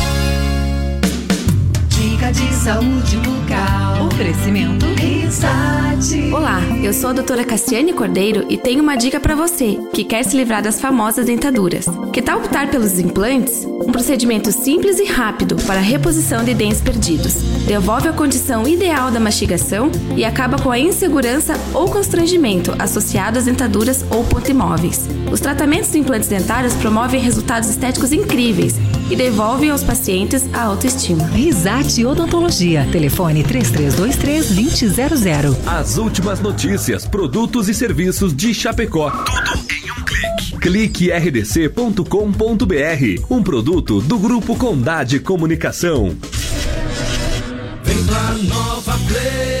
De saúde bucal. Oferecimento Risate. Olá, eu sou a doutora Cassiane Cordeiro e tenho uma dica para você que quer se livrar das famosas dentaduras. Que tal optar pelos implantes? Um procedimento simples e rápido para a reposição de dentes perdidos. Devolve a condição ideal da mastigação e acaba com a insegurança ou constrangimento associado às dentaduras ou pontimóveis. Os tratamentos de implantes dentários promovem resultados estéticos incríveis e devolvem aos pacientes a autoestima. Risate Odontologia. Telefone 3323-2000. As últimas notícias, produtos e serviços de Chapecó. Tudo em um clique. Clique rdc.com.br. Um produto do Grupo Condade Comunicação. Vem pra Nova Play.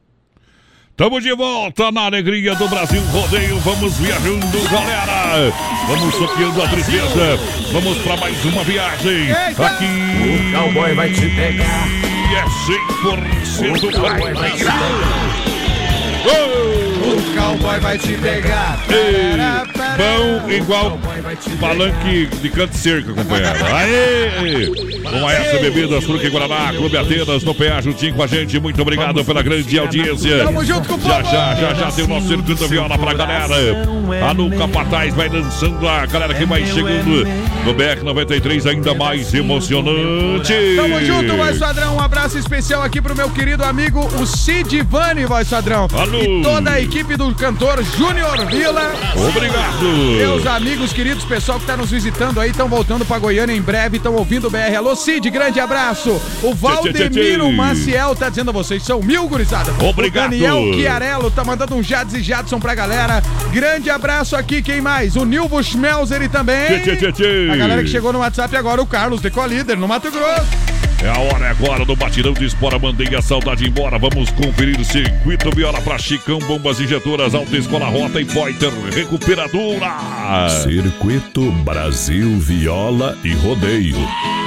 Tamo de volta na alegria do Brasil Rodeio. Vamos viajando, galera. Vamos soqueando a tristeza. Vamos pra mais uma viagem. Aqui. O cowboy vai te pegar. E é 100% O cowboy vai te pegar. O cowboy vai te pegar. Ei, bom igual palanque de canto e cerca, companheiro. Aê! Com a essa bebidas, Fruque Guaraná, Clube Atenas, no PA, juntinho com a gente. Muito obrigado pela grande audiência. Tamo junto com o Já, já, já, já tem o nosso circuito viola pra galera. A Nuca Patais vai dançando a galera que vai chegando no BR 93, ainda mais emocionante. Tamo junto, voz padrão. Um abraço especial aqui pro meu querido amigo, o Cid Vani, voz padrão. Alô. E toda a equipe do cantor Júnior Vila. Obrigado. Meus amigos queridos, pessoal que tá nos visitando aí, estão voltando pra Goiânia em breve, estão ouvindo o BR. Alô, Cid, grande abraço. O Valdemiro. Maciel tá dizendo a vocês, são mil, gurizada. Obrigado. O Daniel Chiarello tá mandando um Jades e Jadson pra galera. Grande abraço aqui, quem mais? O Nilvo Schmelzer também. Tchê, tchê, tchê, tchê. A galera que chegou no WhatsApp agora, o Carlos, Decolíder, no Mato Grosso. É a hora agora do batidão de espora. Mandei a saudade embora. Vamos conferir o circuito viola para Chicão, bombas injetoras, Alta Escola Rota e Poiter Recuperadora. Circuito Brasil Viola e Rodeio.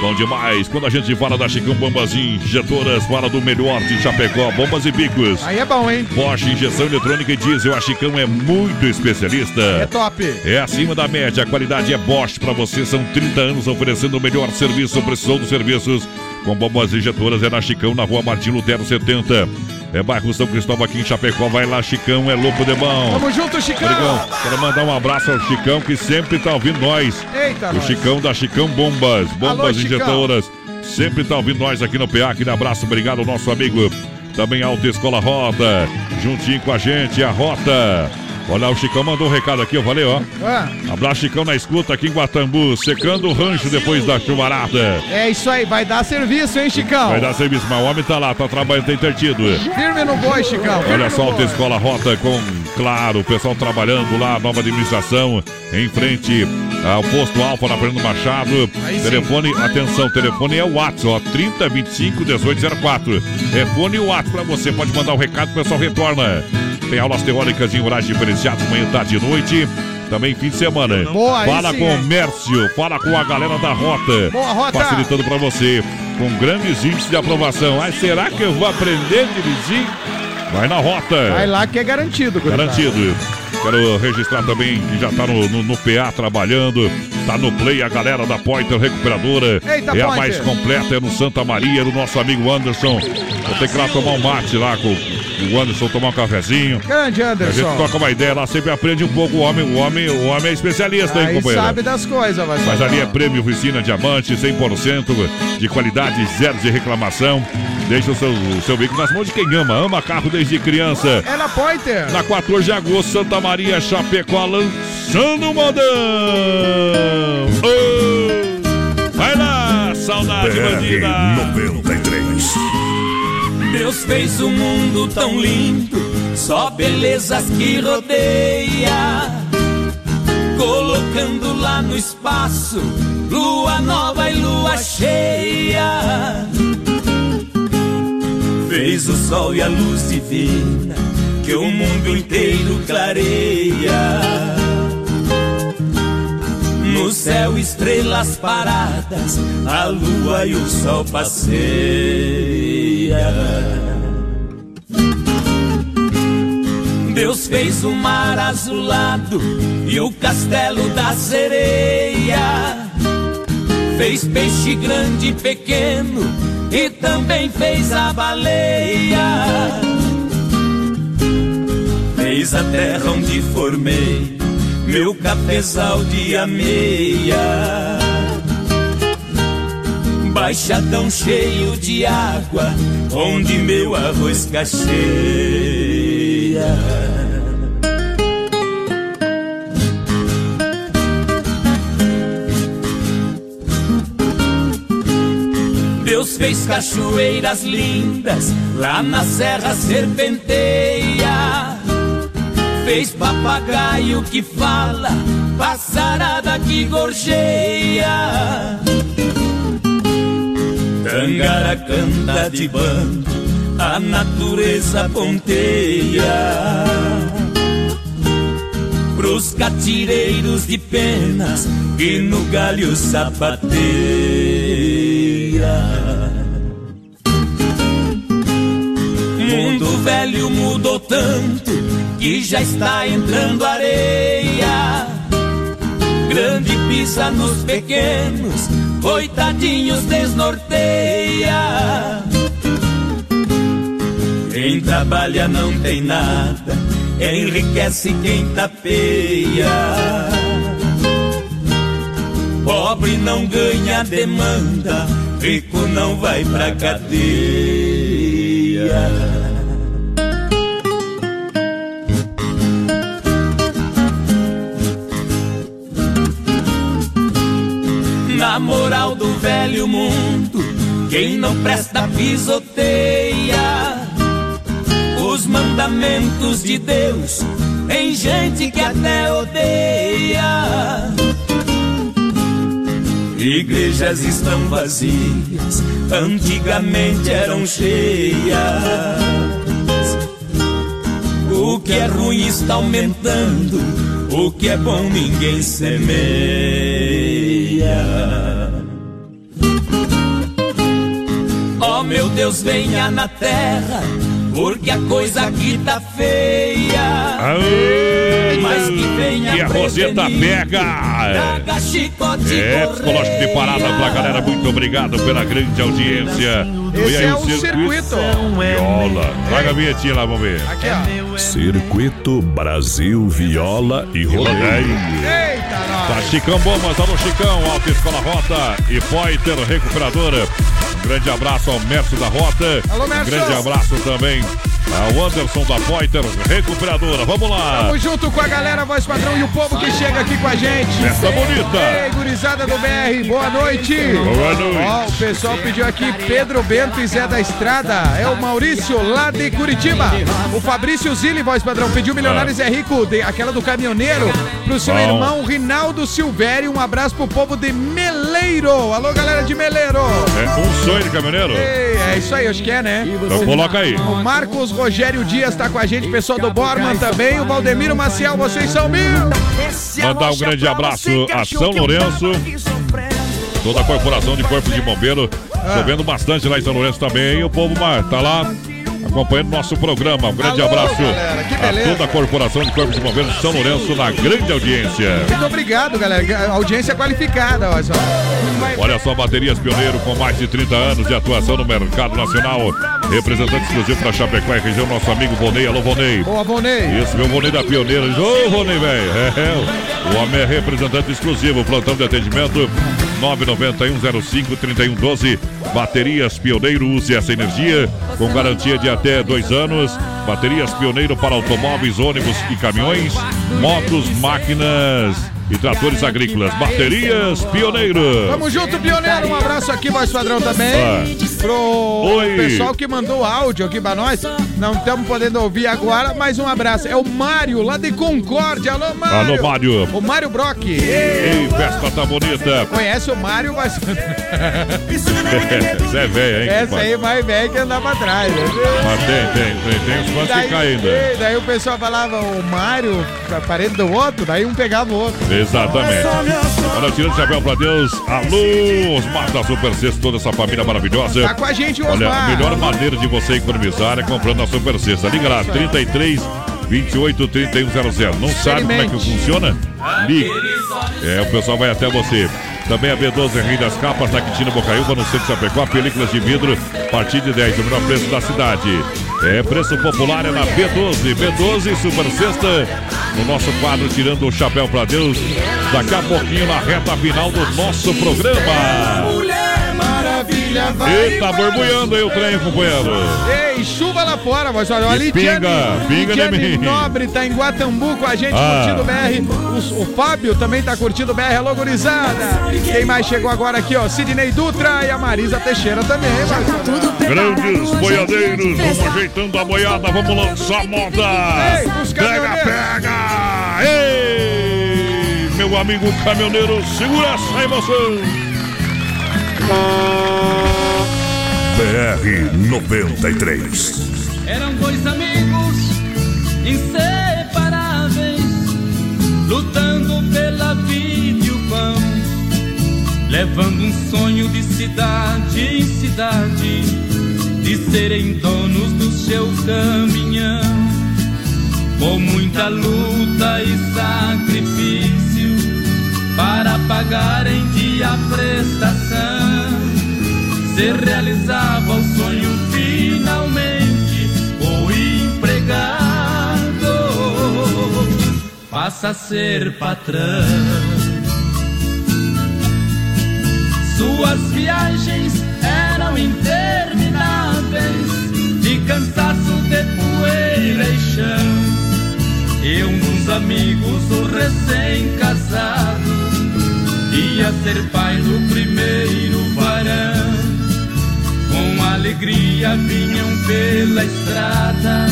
Bom demais. Quando a gente fala da Chicão Bombas Injetoras, fala do melhor de Chapecó, bombas e bicos. Aí é bom, hein? Bosch, injeção eletrônica e diesel. A Chicão é muito especialista. É top. É acima da média, a qualidade é Bosch para você. São 30 anos oferecendo o melhor serviço, precisou dos serviços. Com bombas injetoras é na Chicão, na rua Martim Lutero 70. É bairro São Cristóvão aqui em Chapecó. Vai lá, Chicão, é louco de bom. Tamo junto, Chicão. Obrigão. Quero mandar um abraço ao Chicão que sempre tá ouvindo nós. Eita, o nós. Chicão da Chicão Bombas, bombas Alô, Chicão. injetoras. Sempre tá ouvindo nós aqui no PA. Aquele abraço, obrigado ao nosso amigo. Também Alta Escola Rota, juntinho com a gente, a Rota. Olha, o Chicão mandou um recado aqui, eu falei, ó. Ah, Abraço Chicão na escuta aqui em Guatambu, secando o rancho depois da chuvarada. é isso aí, vai dar serviço, hein, Chicão? Vai dar serviço, mas o homem tá lá, tá trabalhando, tá intertido. Firme no boi, Chicão. Olha só, boi. Alta Escola Rota com, claro, o pessoal trabalhando lá, nova administração, em frente ao posto Alfa na Fernando Machado. Aí sim. telefone, atenção, telefone é o WhatsApp, ó, 3025 1804. Telefone e o WhatsApp pra você, pode mandar o recado, o pessoal retorna. Tem aulas teóricas em horários diferenciados, manhã, tarde e noite. Também fim de semana. Boa, fala sim, com o hein? Mércio, fala com a galera da Rota. Boa, Rota. Facilitando pra você, com grandes índices de aprovação. Ai, será que eu vou aprender a dirigir? Vai na Rota. Vai lá que é garantido. Garantido. Quero registrar também que já tá no, no, no PA trabalhando. Tá no Play a galera da Pointer Recuperadora. Eita, é a Pointer. mais completa, é no Santa Maria, do nosso amigo Anderson. Vou ter que ir lá tomar um mate lá com o Anderson, tomar um cafezinho. Grande A gente Anderson. toca uma ideia lá, sempre aprende um pouco o homem. O homem, o homem é especialista, hein, Aí companheiro? sabe das coisas, vai Mas saber. ali é prêmio oficina diamante, 100% de qualidade, zero de reclamação. Deixa o seu, o seu veículo nas mãos de quem ama. Ama carro desde criança. É na Pointer. Na 14 de agosto, Santa Maria, Chapecó, lançando o modão. Ô, vai lá, saudade bandida. 93. Deus fez o mundo tão lindo, só belezas que rodeia. Colocando lá no espaço, lua nova e lua cheia. Fez o sol e a luz divina, que o mundo inteiro clareia. No céu, estrelas paradas, a lua e o sol passeia. Deus fez o mar azulado e o castelo da sereia. Fez peixe grande e pequeno e também fez a baleia. Fez a terra onde formei meu cafezal de ameia. Baixadão cheio de água, onde meu arroz cacheia. Deus fez cachoeiras lindas, lá na serra serpenteia. Fez papagaio que fala, passarada que gorjeia Tangara canta de bando, a natureza ponteia. Pros catireiros de penas que no galho sapateia. Mundo velho mudou tanto que já está entrando areia. Grande pisa nos pequenos, coitadinhos desnorteia. Quem trabalha não tem nada, enriquece quem tapeia. Pobre não ganha demanda, rico não vai pra cadeia. Na moral do velho mundo, quem não presta pisoteia os mandamentos de Deus. Tem gente que até odeia. Igrejas estão vazias, antigamente eram cheias. O que é ruim está aumentando, o que é bom ninguém semeia. Oh meu Deus, venha na terra, porque a coisa aqui tá feia. Aê, Mas que venha E a Roseta pega. Traga chicote É, psicológico de parada pra galera, muito obrigado pela grande audiência. Esse E aí, é o circuito. Viola. Traga a vinhetinha lá, vamos ver. Aqui, ó. Circuito Brasil Viola e Rodeio. Eita, nós. Tá Chicão Bombas, alô Chicão, Alta Escola Rota e Poiter Recuperadora. Um grande abraço ao Mércio da Rota. Alô, Mércio. Um grande abraço também ao Anderson da Poiter Recuperadora. Vamos lá. Tamo junto com a galera, voz padrão e o povo que chega aqui com a gente. Festa bonita. Ei, gurizada do BR, boa noite. Boa noite. Ó, o pessoal pediu aqui Pedro Bento e Zé da Estrada. É o Maurício lá de Curitiba. O Fabrício Zilli, voz padrão, pediu Milionário Zé Rico, de- aquela do caminhoneiro, pro seu Bom. irmão Rinaldo Silvério. Um abraço pro povo de Meleiro. Alô, galera de Meleiro. É um sonho de caminhoneiro? Ei, é isso aí, acho que é, né? Então coloca aí. O Marcos Rogério Dias tá com a gente, pessoal do Borman também. O Valdemiro Maciel, vocês são mil. Mandar um grande abraço a São Lourenço. Toda a corporação de corpos de bombeiro. Chovendo bastante lá em São Lourenço também. E o povo tá lá acompanhando nosso programa. Um grande Alô, abraço galera, a toda a corporação de corpos de bombeiros de São Lourenço na grande audiência. Muito obrigado, galera. Audiência qualificada, olha só. Olha só, baterias pioneiro com mais de 30 anos de atuação no mercado nacional. Representante exclusivo para Chapecó e região, nosso amigo Vonei. Alô, Vonei. Boa, Vonei. Isso, meu Vonei da Pioneira. Ô, Vonei, velho. É, é, o homem é representante exclusivo. Plantão de atendimento 991053112. Baterias Pioneiro, use essa energia com garantia de até dois anos. Baterias Pioneiro para automóveis, ônibus e caminhões, motos, máquinas e tratores agrícolas. Baterias Pioneiro. Tamo junto, pioneiro. Um abraço aqui, voz padrão também. Ah. Pro Oi. pessoal que mandou áudio aqui pra nós. Não estamos podendo ouvir agora, mas um abraço. É o Mário, lá de Concórdia. Alô, Mário. Alô, Mário. O Mário Brock. Ei, festa tá bonita. Conhece o Mário, mas. Isso é velho, hein? Essa aí mais velho que andar pra trás. né? Mas tem, tem, tem, tem uns fãs que caem ainda. ei, daí o pessoal falava o Mário, parente do outro, daí um pegava o outro. Exatamente. Olha, tirando o chapéu pra Deus. Alô, Osmar da Super Sexta, toda essa família maravilhosa. Tá com a gente, o Olha, a Osmar. melhor maneira de você economizar é comprando a Super Sexta. Liga lá, 33 28 3100. Não sabe como é que funciona? Ligue. É, o pessoal vai até você. Também a B12 Rei das Capas, na Quintino Bocaiúva, no centro de Chapecó, películas de vidro, a partir de 10, o menor preço da cidade. É, preço popular é na B12. B12 Super Sexta, no nosso quadro Tirando o Chapéu pra Deus. Daqui a pouquinho, na reta final do nosso programa. Olha, vai. Eita, borbulhando aí o trem, companheiro. Ei, chuva lá fora, mas olha, a E Lidiane, pinga, pinga de mim. Nobre tá em Guatambu com a gente Ah. curtindo o BR. O, o Fábio também tá curtindo o BR, alô gurizada. Quem mais chegou agora aqui, ó? Sidney Dutra e a Marisa Teixeira também, mas... Grandes boiadeiros, vamos ajeitando a boiada, vamos lançar moda. Ei, Pega, pega! Ei, meu amigo caminhoneiro, segura essa emoção. BR 93. Eram dois amigos inseparáveis, lutando pela vida e o pão, levando um sonho de cidade em cidade, de serem donos do seu caminhão. Com muita luta e sacrifício para pagar em dia a prestação se realizava o sonho finalmente. O empregado passa a ser patrão. Suas viagens eram intermináveis, de cansaço de poeira e chão. E um dos amigos, o recém-casado, ia ser pai do primeiro varão. Com alegria vinham pela estrada,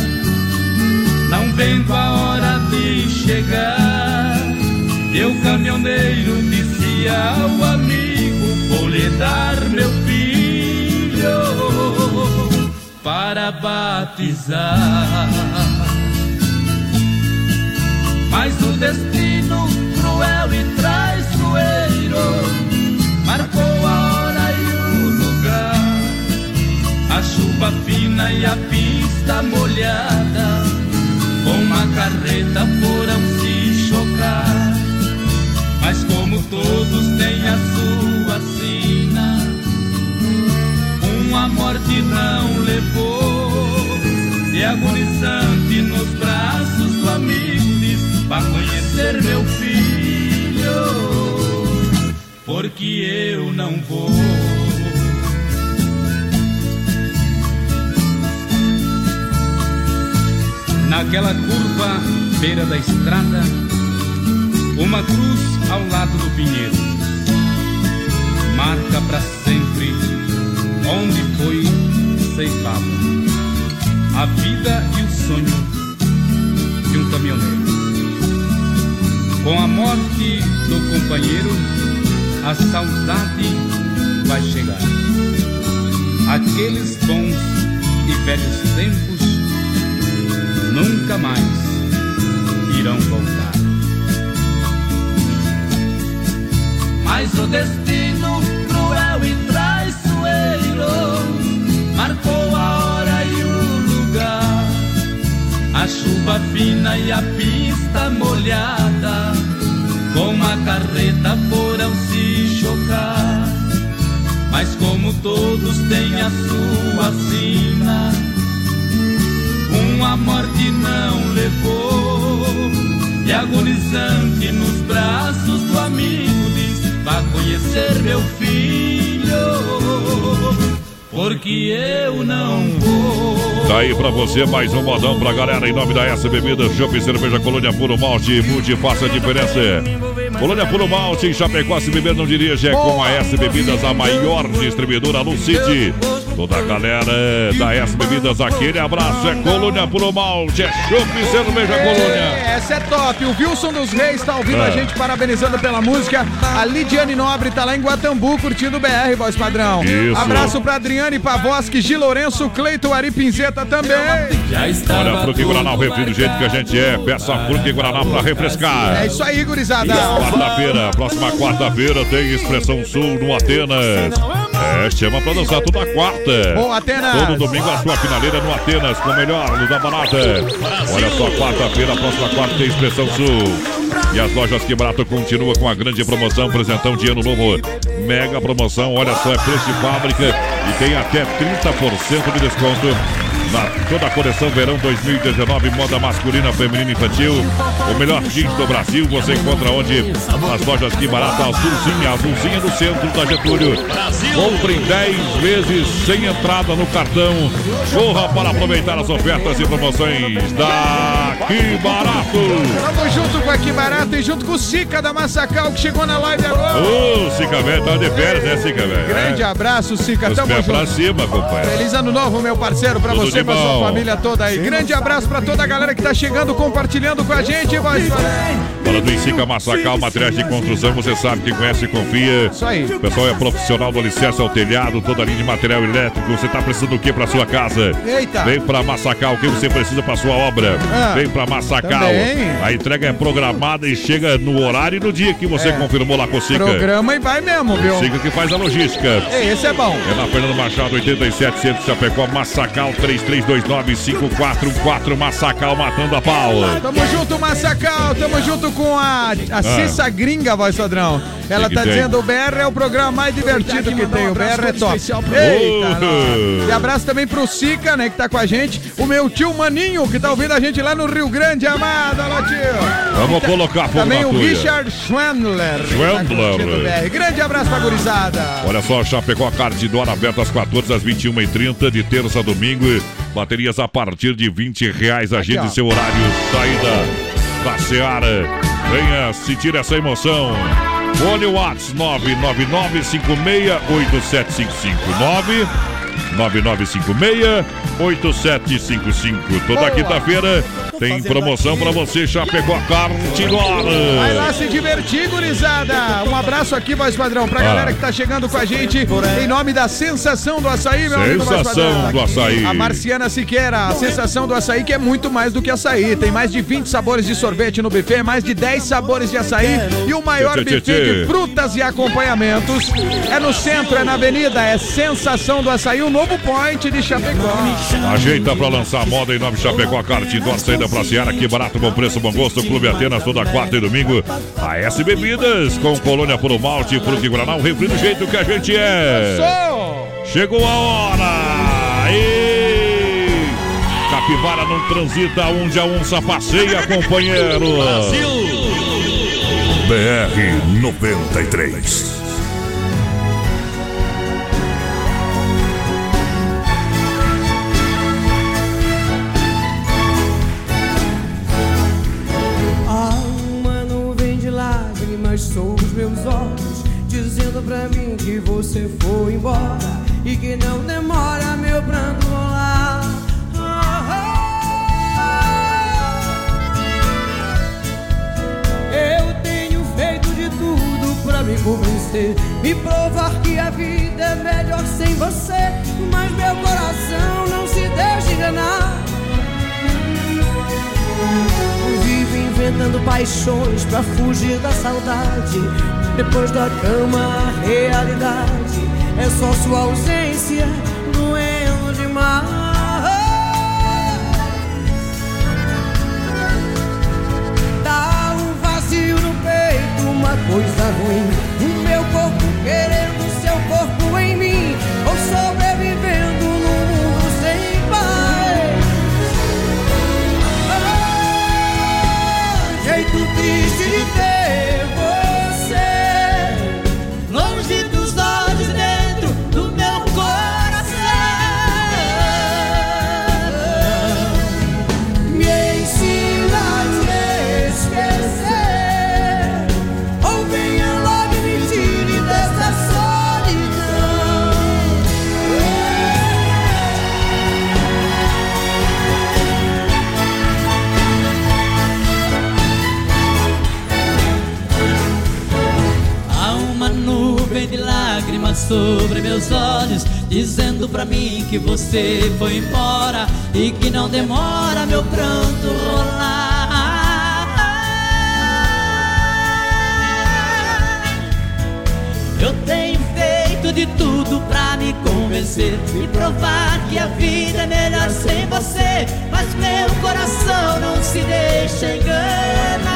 não vendo a hora de chegar. E o caminhoneiro disse ao amigo: Vou lhe dar meu filho para batizar. Mas o destino e a pista molhada, com uma carreta foram se chocar. Mas como todos têm a sua sina, uma morte não levou. E agonizante nos braços do amigo diz: conhecer meu filho, porque eu não vou. Naquela curva, beira da estrada, uma cruz ao lado do pinheiro, marca para sempre onde foi ceifada a vida e o sonho de um caminhoneiro. Com a morte do companheiro, a saudade vai chegar. Aqueles bons e velhos tempos nunca mais irão voltar. Mas o destino cruel e traiçoeiro marcou a hora e o lugar. A chuva fina e a pista molhada, com a carreta foram se chocar. Mas como todos têm a sua sina, uma morte não levou. E agonizante nos braços do amigo diz: Vá conhecer meu filho, porque eu não vou. Tá aí pra você mais um modão pra galera em nome da S Bebidas, Chopp Cerveja Colônia Puro Malte, mude faça a diferença. Colônia Puro Malte em Chapecó, se beber não dirige, é com a S Bebidas, a maior distribuidora no City. Toda a galera da S Bebidas, aquele abraço, é Colônia Puro Malte, é Chopp Cerveja Colônia. É, Essa é top. O Wilson dos Reis tá ouvindo É. a gente, parabenizando pela música. A Lidiane Nobre tá lá em Guatambu, curtindo o BR, voz padrão. Isso. Abraço pra Adriane Pavoski, Gi Lourenço, Cleito Ari Pinzeta também. Olha, Fruque e Guaraná, o refri do jeito que a gente é. Peça Fruque e Guaraná pra refrescar. É isso aí, gurizada. Quarta-feira, próxima quarta-feira tem Expressão Sul no Atenas. É, chama pra dançar toda quarta. Boa, Atenas. Todo domingo a sua finaleira no Atenas, com o melhor no da barata. Olha só, quarta-feira, próxima quarta tem Expressão Sul. E as lojas Que Barato continua com a grande promoção, presentão de ano novo. Mega promoção, olha só, é preço de fábrica e tem até 30% de desconto Na toda a coleção verão 2019, moda masculina, feminina e infantil. O melhor jeans do Brasil você encontra onde? Nas lojas que barata Azulzinha, Azulzinha no centro da Getúlio. Compre em 10 vezes sem entrada no cartão. Corra para aproveitar as ofertas e promoções da Que Barato. Tamo junto com a Que Barato e junto com o Sica da Massacal que chegou na live agora. Ô, Sica velho, tá de férias, né, Sica velho? Grande É. abraço, Sica. Os Tamo pés pra junto. cima, companheiro. Feliz ano novo, meu parceiro, pra Tudo você, pra sua família toda aí. Grande abraço pra toda a galera que tá chegando, compartilhando com a gente, voz Fala do Insica Massacal, materiais de construção, você sabe que conhece e confia. Isso aí. O pessoal é profissional do alicerce ao telhado, toda a linha de material elétrico. Você tá precisando do que pra sua casa? Eita. Vem pra Massacal, o que você precisa pra sua obra? Ah, Vem pra Massacal. também. A entrega é programada e chega no horário e no dia que você É. confirmou lá com o Sica. Programa e vai mesmo, viu? Sica que faz a logística. Esse é bom. É na Fernando Machado, 87, Centro Chapecó, Massacal, 3329-5414, Massacal matando a pau. Tamo junto, Massacal. Tamo junto com a, a Cissa Gringa, voz padrão. Ela Ah. que tá tem? dizendo o BR é o programa mais divertido que tem. O BR é top. Eita, nós. E abraço também pro Sica, né, que tá com a gente. O meu tio Maninho, que tá ouvindo a gente lá no Rio Grande, amado. Alô, tio. Vamos ta- colocar fogo Também o tuia. Richard Schwendler. que tá Schwendler. BR. Grande abraço pra gurizada. Olha só, Chapecó Cartidor aberto às 14 às 21h30, de terça a domingo. Baterias a partir de 20 reais. Agende seu horário. Saída da Seara. Venha sentir essa emoção. Fone Whats 999568755 9956-8755. Toda quinta-feira tem promoção pra você, Chapecó Cartidor. Vai lá se divertir, gurizada. Um abraço aqui, voz padrão, pra Ah. galera que tá chegando com a gente. Em nome da Sensação do Açaí, meu amigo Sensação do açaí. A Marciana Siqueira, a Sensação do Açaí, que é muito mais do que açaí. Tem mais de 20 sabores de sorvete no buffet, mais de 10 sabores de açaí e o maior tchê, buffet tchê. de frutas e acompanhamentos. É no centro, é na avenida, é Sensação do Açaí, o novo point de Chapecó. Ajeita pra lançar moda em nome de Chapecó Cartidor, saída pra Seara, que barato, bom preço, bom gosto. Clube Atenas toda quarta e domingo. A S Bebidas, com colônia por malte, fruta e guaraná, um refri do jeito que a gente é. Chegou a hora! E... Capivara não transita onde a onça passeia, companheiro. BR 93. Embora e que não demora meu pranto rolar. Eu tenho feito de tudo pra me convencer, me provar que a vida é melhor sem você, mas meu coração não se deixa enganar. Vivo inventando paixões pra fugir da saudade. Depois da cama, a realidade é só sua ausência doendo demais. Dá um vazio no peito, uma coisa ruim. O meu corpo querendo seu corpo em mim, ou sobrevivendo num mundo sem paz. jeito triste de sobre meus olhos, dizendo pra mim que você foi embora e que não demora meu pranto rolar. Eu tenho feito de tudo pra me convencer e provar que a vida é melhor sem você, mas meu coração não se deixa enganar.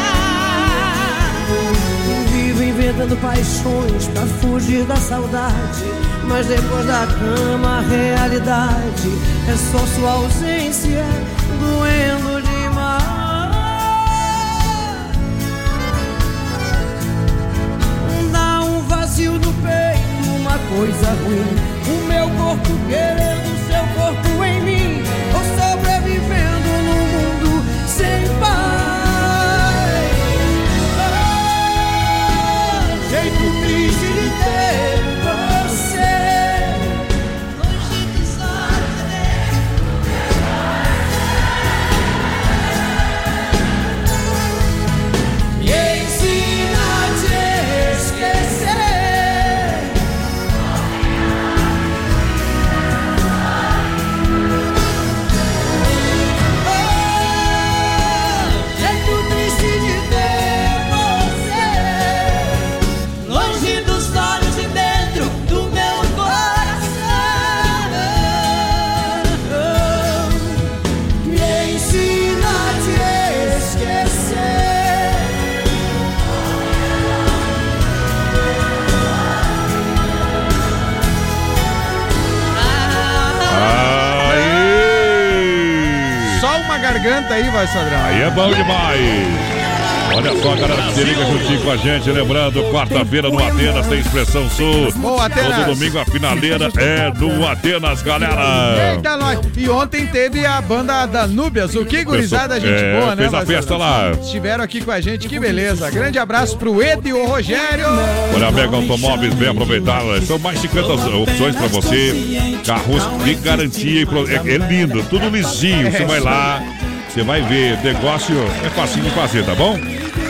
Inventando paixões pra fugir da saudade. Mas depois da cama, a realidade é só sua ausência doendo demais. Dá um vazio no peito, uma coisa ruim. O meu corpo querendo seu corpo jeito aí, vai, Sadrão. Aí é bom demais. Olha só, galera, que se liga juntinho com a gente. Lembrando, quarta-feira no Atenas tem Expressão Sul. Boa, Atenas. Todo domingo a finaleira é no Atenas, galera. Eita, nós. E ontem teve a banda Danúbias. O que gurizada, gente É, boa, né? fez a festa lá. Estiveram aqui com a gente, que beleza. Grande abraço pro Ed e o Rogério. Olha, a Mega Automóveis, bem aproveitadas. São mais 50 opções pra você. Carros de garantia. É, é lindo, tudo lisinho. Você vai lá, você vai ver. Negócio é facinho de fazer, tá bom?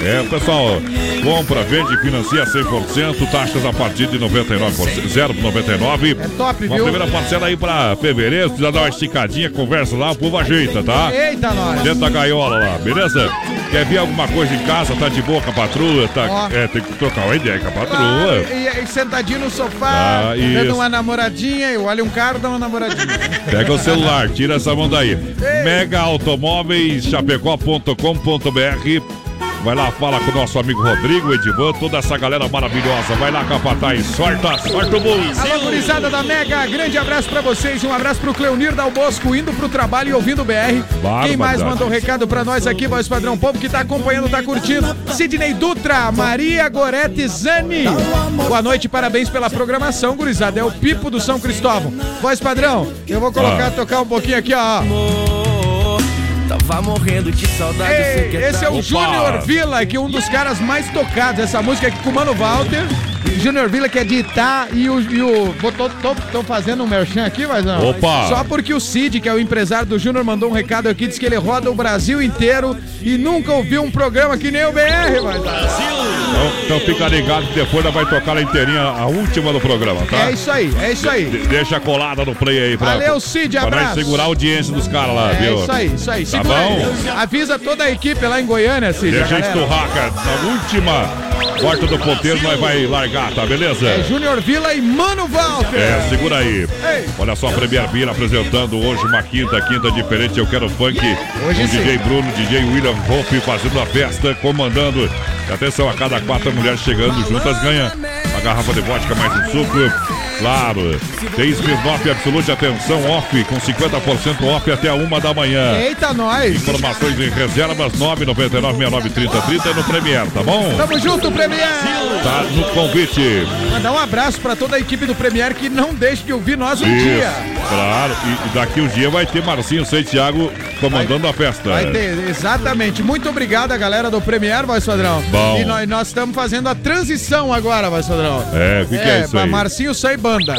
É, pessoal, compra, vende, financia 100%, taxas a partir de 99%, 0,99. É top, Uma viu? primeira parcela aí pra fevereiro, precisa dar uma esticadinha, conversa lá, o povo ajeita, tá? Eita, nós. Dentro da gaiola lá, beleza? Quer ver alguma coisa em casa, tá de boa com a patroa, tá? É, tem que trocar uma ideia com a. Claro, e, e sentadinho no sofá, Ah, dando uma namoradinha, eu olho um cara, dá uma namoradinha. Pega o celular, tira essa mão daí. Mega Automóveis, chapecó.com.br. Vai lá, fala com o nosso amigo Rodrigo, Edivan, toda essa galera maravilhosa. Vai lá, Capataz, sorta, sorta o bolso. Alô, gurizada da Mega, grande abraço pra vocês, um abraço pro Cleonir Dal Bosco, indo pro trabalho e ouvindo o BR. Quem mais mandou recado pra nós aqui, voz padrão povo que tá acompanhando, tá curtindo. Sidney Dutra, Maria Gorete Zani. Boa noite, parabéns pela programação, gurizada. É o Pipo do São Cristóvão. Voz padrão, eu vou colocar, Ah. tocar um pouquinho aqui, ó. Tava morrendo de saudade. Ei, quer esse é o Júnior Villa, que é um dos caras mais tocados. Essa música aqui com o Mano Walter. Júnior Villa, que é de Itá, e o. E o tô, tô, tô fazendo um merchan aqui, mas não. Opa! Só porque o Cid, que é o empresário do Júnior, mandou um recado aqui, diz que ele roda o Brasil inteiro e nunca ouviu um programa que nem o BR, mas. Então, então fica ligado que depois ela vai tocar ela inteirinha, a última do programa, tá? É isso aí, é isso aí. De- deixa colada no play aí pra, Valeu, Cid, pra abraço. segurar a audiência dos caras lá, É viu? isso aí, isso aí. Tá Segura aí. bom? Avisa toda a equipe lá em Goiânia, Cid. Deixa a a galera. esturraca na última porta do ponteiro, nós vai largar, tá beleza? É Júnior Villa e Mano Walter. É, segura aí. Ei. Olha só, a Premier Vila apresentando hoje uma quinta, quinta diferente. Eu quero funk. Hoje com sim. DJ Bruno, DJ William Hope fazendo a festa, comandando. E atenção, a cada quatro mulheres chegando juntas ganha uma garrafa de vodka mais um suco. Claro, tem Smirnoff Absolute, atenção, off, com 50% off até a uma da manhã. Eita, nós. Informações em reservas 999-693030 e no Premier, tá bom? Tamo junto, Premier. Tá no convite. Mandar um abraço pra toda a equipe do Premier que não deixe de ouvir nós um Isso, dia. Claro, e, daqui um dia vai ter Marcinho Santiago comandando a festa. Vai ter, exatamente. Muito obrigado a galera do Premier, voz padrão. Bom. E nós, nós estamos fazendo a transição agora, voz padrão. É, o que, que é isso pra aí? Marcinho Sai Banda.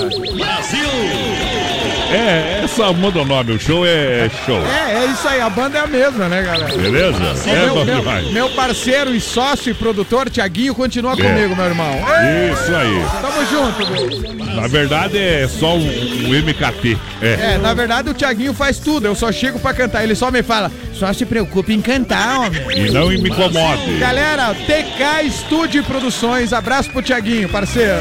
É, essa muda o nome, o show é, é show. É, é isso aí, a banda é a mesma, né, galera? Beleza? É, É meu, bom meu- demais. meu parceiro e sócio e produtor, Tiaguinho, continua É. comigo, meu irmão. Isso aí. Tamo junto, meu. Na verdade é só um, um MKT. É. É, na verdade o Tiaguinho faz tudo, eu só chego pra cantar. Ele só me fala, só se preocupe em cantar, homem. E não me incomode. Galera, TK Estúdio e Produções, abraço pro Tiaguinho, parceiro.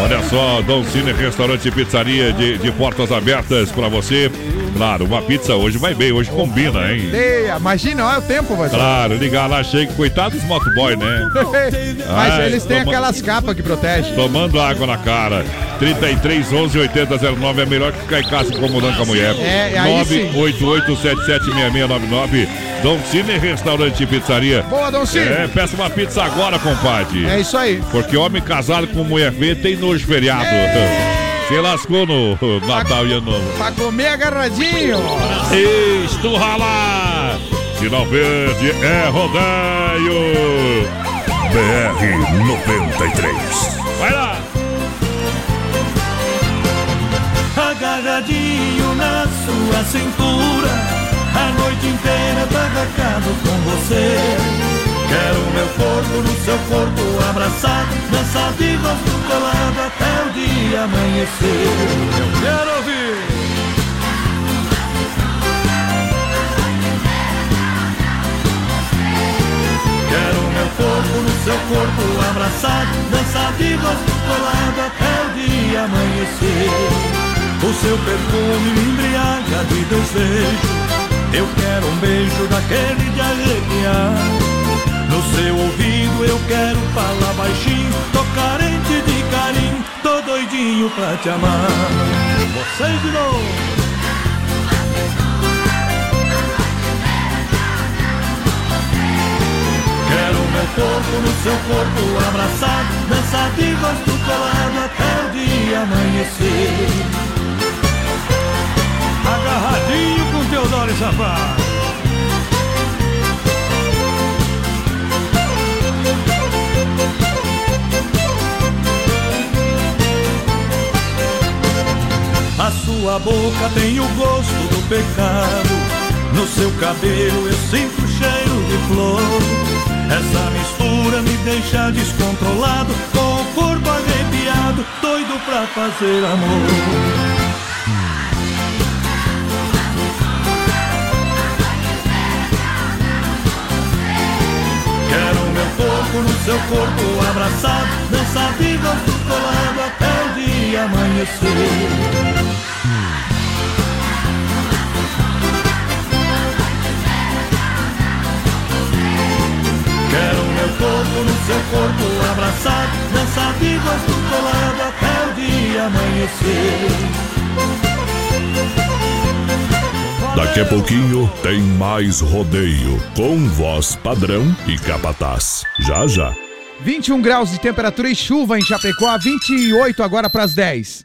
Olha só, Dom Cine Restaurante e Pizzaria de, de portas abertas para você. Claro, uma pizza hoje vai bem, hoje combina, hein? Ei, imagina, olha o tempo, vai Claro, ligar lá, chega, coitado dos motoboy, né? Mas Ai, eles têm toma- aquelas capas que protegem. Tomando água na cara. 33 11 80 09 é melhor que ficar em casa incomodando com a mulher. É, aí sim. 988776699. Dom Cine Restaurante e Pizzaria. Boa, Dom Cine. É, peça uma pizza agora, compadre. É isso aí. Porque homem casado com mulher feia tem nojo feriado. Se lascou no Natal e Ano Novo. Pra comer agarradinho. Esturra lá! Sinal verde é rodeio! BR 93. Vai lá! Agarradinho na sua cintura A noite inteira agarrado com você Quero meu corpo no seu corpo abraçado Dançar de rosto colado até o dia amanhecer. Eu quero ouvir. Quero meu corpo no seu corpo abraçado Dançar de rosto colado até o dia amanhecer. O seu perfume me embriaga de desejo. Eu quero um beijo daquele de arrepiar No seu ouvido eu quero falar baixinho Tô carente de carinho, tô doidinho pra te amar. Você de novo. Quero meu corpo no seu corpo abraçado Dançar de rosto colado até o dia amanhecer. Agarradinho com Teodoro e Sapato sua boca tem o gosto do pecado. No seu cabelo eu sinto o cheiro de flor. Essa mistura me deixa descontrolado Com o corpo arrepiado Doido pra fazer amor. Quero meu corpo no seu corpo abraçado Dançar de rosto colado até o dia amanhecer Quero meu corpo no seu corpo abraçado Dançar de rosto colado até o dia amanhecer Daqui a pouquinho tem mais rodeio com voz padrão e capataz. Já já. 21 graus de temperatura e chuva em Chapecó, 28 agora para as 10.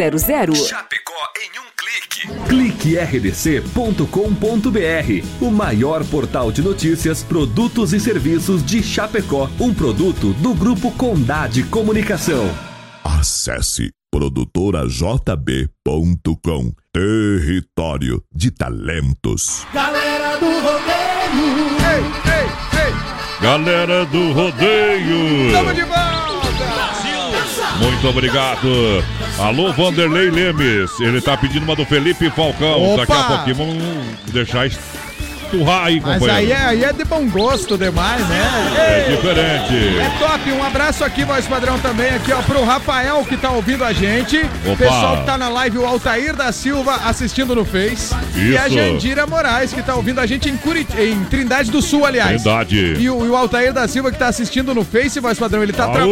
3328-3100. Chapecó em um clique. Clique rdc.com.br, o maior portal de notícias, produtos e serviços de Chapecó, um produto do grupo Condade Comunicação. Acesse produtorajb.com. Território de talentos. Galera do rodeio Ei, ei, ei Galera do rodeio! Tamo de volta! Muito obrigado. Alô, Vanderlei Lemes. Ele tá pedindo uma do Felipe Falcão. Opa! Daqui a pouquinho vamos deixar esturrar aí, Mas companheiro. aí é, aí é de bom gosto demais, né? É diferente. É top, um abraço aqui, voz padrão, também aqui, ó, pro Rafael que tá ouvindo a gente. Opa. Pessoal que tá na live, o Altair da Silva assistindo no Face. E a Isso. Jandira Moraes, que tá ouvindo a gente em, Curit... em Trindade do Sul, aliás. Trindade. E o, e o Altair da Silva que tá assistindo no Face, voz padrão, ele tá, tra- Aô,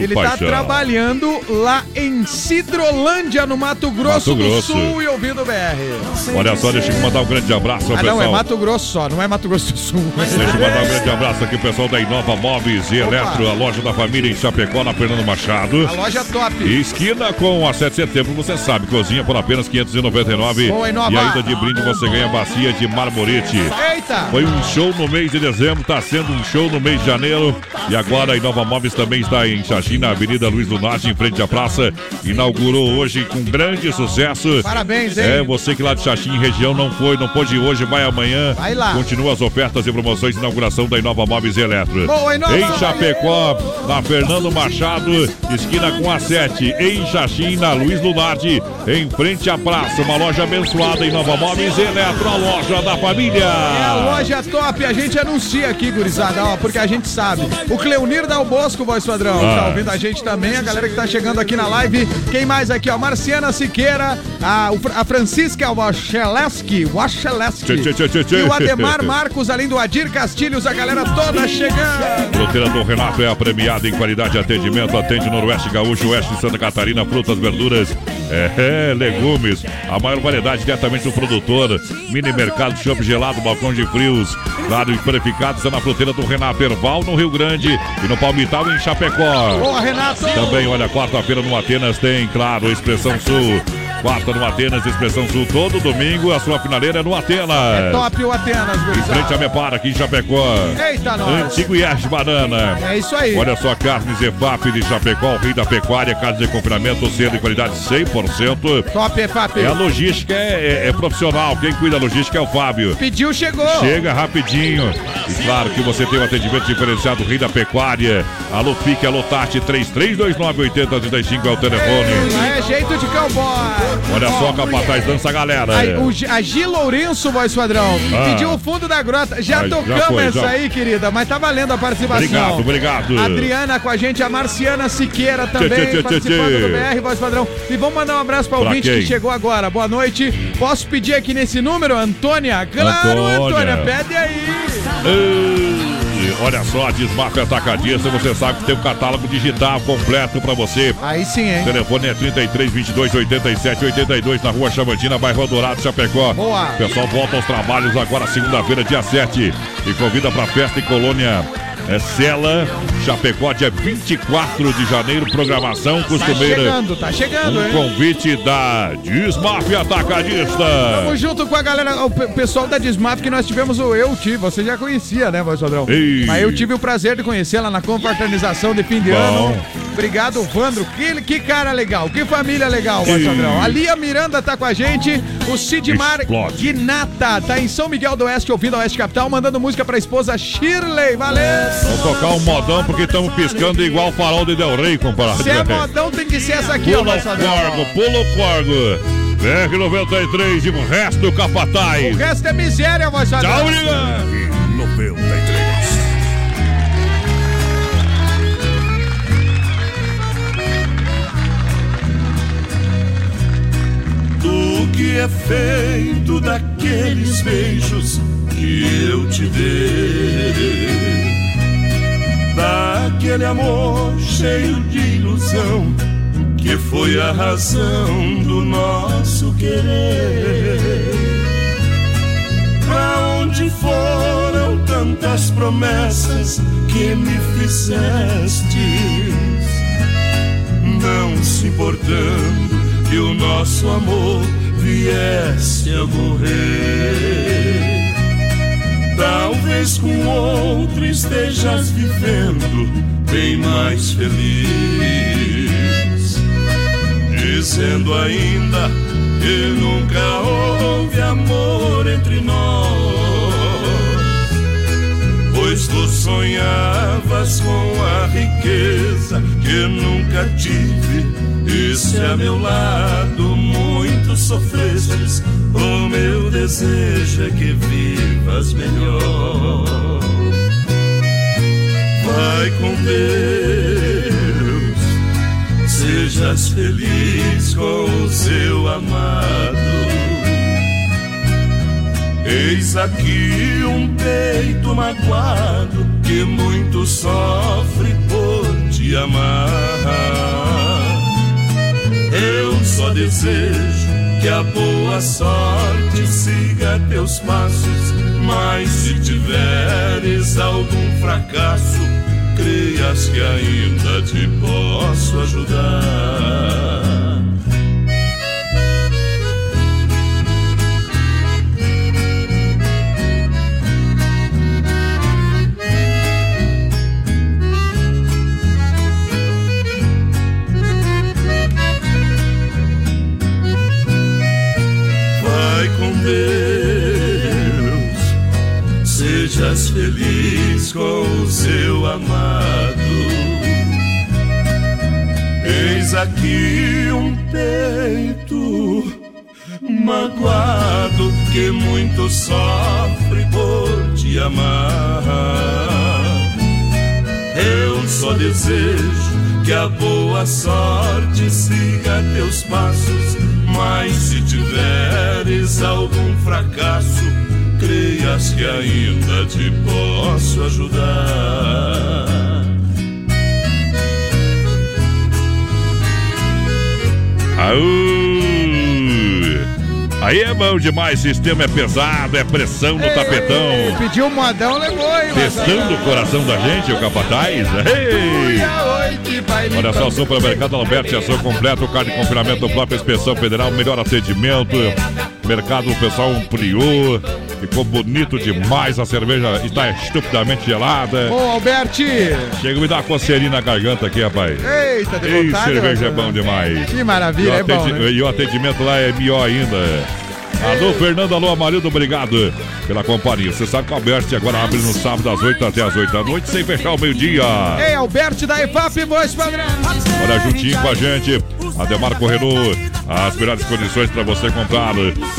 ele tá trabalhando lá em Cidrolândia, no Mato Grosso Mato do Grosso. Sul e ouvindo o BR. Olha só, deixa eu mandar um grande abraço ao Ah, pessoal. não, é Mato Grosso só, não é Mato Grosso do Sul. Deixa eu mandar um grande abraço aqui, pessoal da Inova Móveis e Eletro, a loja da família em Chapecó, na Fernando Machado. A loja top. Esquina com a 7 de setembro, você sabe, cozinha por apenas 599. Boa, Inova. E ainda de brinde você ganha bacia de marmorete. Eita! Foi um show no mês de dezembro, está sendo um show no mês de janeiro. E agora a Inova Móveis também está em Xaxim, na Avenida Luiz do Norte, em frente à praça. Inaugurou hoje com grande sucesso. Parabéns, hein? É, você que lá de Xaxim região não foi, não pôde ir hoje, vai amanhã. Vai lá. Continua as ofertas e promoções de inauguração da Inova Móveis e Eletro. Boa, Inova! Em Chapecó, na Fernando Machado, esquina com a 7. Em Xaxim, na Luiz Lunardi, em frente à praça. Uma loja abençoada em Nova Móveis e Eletro, a loja da família. É a loja top, a gente anuncia aqui, gurizada, ó, porque a gente sabe. O Cleunir Dal Bosco, voz padrão, Ah. tá ouvindo a gente também, a galera que tá chegando aqui na live. Quem mais aqui, ó? Marciana Siqueira, a, a Francisca Wacheleski, Wacheleski. O Ademar Marcos, além do Adir Castilhos, a galera toda chegando. Fruteira do Renato é a premiada em qualidade e atendimento. Atende Noroeste Gaúcho, Oeste de Santa Catarina, frutas, verduras, é, legumes. A maior variedade diretamente do produtor. Mini mercado, chopp gelado, balcão de frios. Claro, e purificados é na fruteira do Renato Erval, no Rio Grande. E no Palmital, em Chapecó. Boa, Renato! Também, olha, quarta-feira no Atenas tem, claro, Expressão Sul. Quarta no Atenas, Expressão Sul, todo domingo. A sua finaleira é no Atenas. Top o Atenas, Em frente a gurizada. Mepar, aqui em Chapecó. Eita, nós. Antigo Ias Banana. É isso aí. Olha só, carne Zefap de Chapecó, o rei da pecuária, carne de confinamento, selo de qualidade 100%. Top, EFAP. É a logística é, é- é profissional. Quem cuida da logística é o Fábio. Pediu, chegou. Chega rapidinho. E claro que você tem um atendimento diferenciado, Rei da Pecuária. Alô Pique, alô Tati, 33298035 é o telefone. É jeito de cowboy. Olha só, capataz, dança a galera. Gi- a Gi Lourenço, voz padrão, Ah. pediu o fundo da grota. Já já tocamos foi, essa já. aí, querida, mas tá valendo a participação. Obrigado, obrigado. Adriana com a gente, a Marciana Siqueira também tchê, tchê, participando tchê. do BR, voz padrão. E vamos mandar um abraço para o ouvinte quem? que chegou agora. Boa noite. Posso pedir aqui nesse número, Antônia? Claro, Antônia. Antônia, pede aí. Ei, Olha só, a Desmaf Atacadista, você sabe que tem um catálogo digital completo pra você. Aí sim, hein? O telefone é 33 22 87 82 na rua Chavantina, bairro Dourado, Chapecó. Boa. O pessoal volta aos trabalhos agora, segunda-feira, dia 7. E convida pra festa em Colônia. É Sela, Chapecó, dia 24 de janeiro, programação Tá costumeira. chegando, tá chegando, Um hein? convite da Desmaf Atacadista. Tamo junto com a galera, o pe- pessoal da Desmaf que nós tivemos o Eu Tive. Você já conhecia, né, voz padrão? Mas eu tive o prazer de conhecê-la na confraternização de fim de Bom. ano. Obrigado, Vandro. Que, que cara legal, que família legal, padrão. A Lia Miranda tá com a gente. O Sidmar Explode. Gnata tá em São Miguel do Oeste, ouvindo a Oeste Capital, mandando música pra esposa Shirley. Valeu! Vamos tocar um modão porque estamos piscando igual o farol de Del Rey, compadre. Se é modão, tem que ser essa aqui, ó, Pula o corgo, pula o corgo. BR-93 e o resto capataz. O resto é miséria, voz. Tchau, obrigado. 93. Que é feito daqueles beijos que eu te dei, daquele amor cheio de ilusão que foi a razão do nosso querer. Pra onde foram tantas promessas que me fizestes? não se importando que o nosso amor viesse a morrer. Talvez com outro estejas vivendo bem mais feliz, dizendo ainda que nunca houve amor entre nós. Pois tu sonhavas com a riqueza que nunca tive. E se a meu lado muito sofrestes, o meu desejo é que vivas melhor. Vai com Deus, sejas feliz com o seu amado. Eis aqui um peito magoado que muito sofre por te amar. Eu só desejo que a boa sorte siga teus passos Mas se tiveres algum fracasso, creias que ainda te posso ajudar. Feliz com o seu amado. Eis aqui um peito magoado que muito sofre por te amar. Eu só desejo que a boa sorte siga teus passos, mas se tiveres algum fracasso, creias que ainda te posso ajudar. Aú! Aí é bom demais, sistema é pesado, é pressão no tapetão. Pediu um modão, levou, hein? Testando o coração da gente, o capataz. Ei! Olha só, Supermercado Alberti, ação completo, carne de confinamento, própria inspeção federal, melhor atendimento. Mercado, o pessoal ampliou, ficou bonito demais. A cerveja está estupidamente gelada. Ô, Alberti! Chega me dá uma coceirinha na garganta aqui, rapaz. Eita, de Ei, vontade, cerveja é bom demais. Que maravilha, E é bom, né? E o atendimento lá é melhor ainda. Alô, Fernando, alô, Amarildo, obrigado pela companhia. Você sabe que o Alberti agora abre no sábado das 8 até as 8 da noite, sem fechar o meio-dia. Ei, Alberti da EFAP, voz padrão. Olha, juntinho com a gente, Ademarco Renault, as melhores condições para você comprar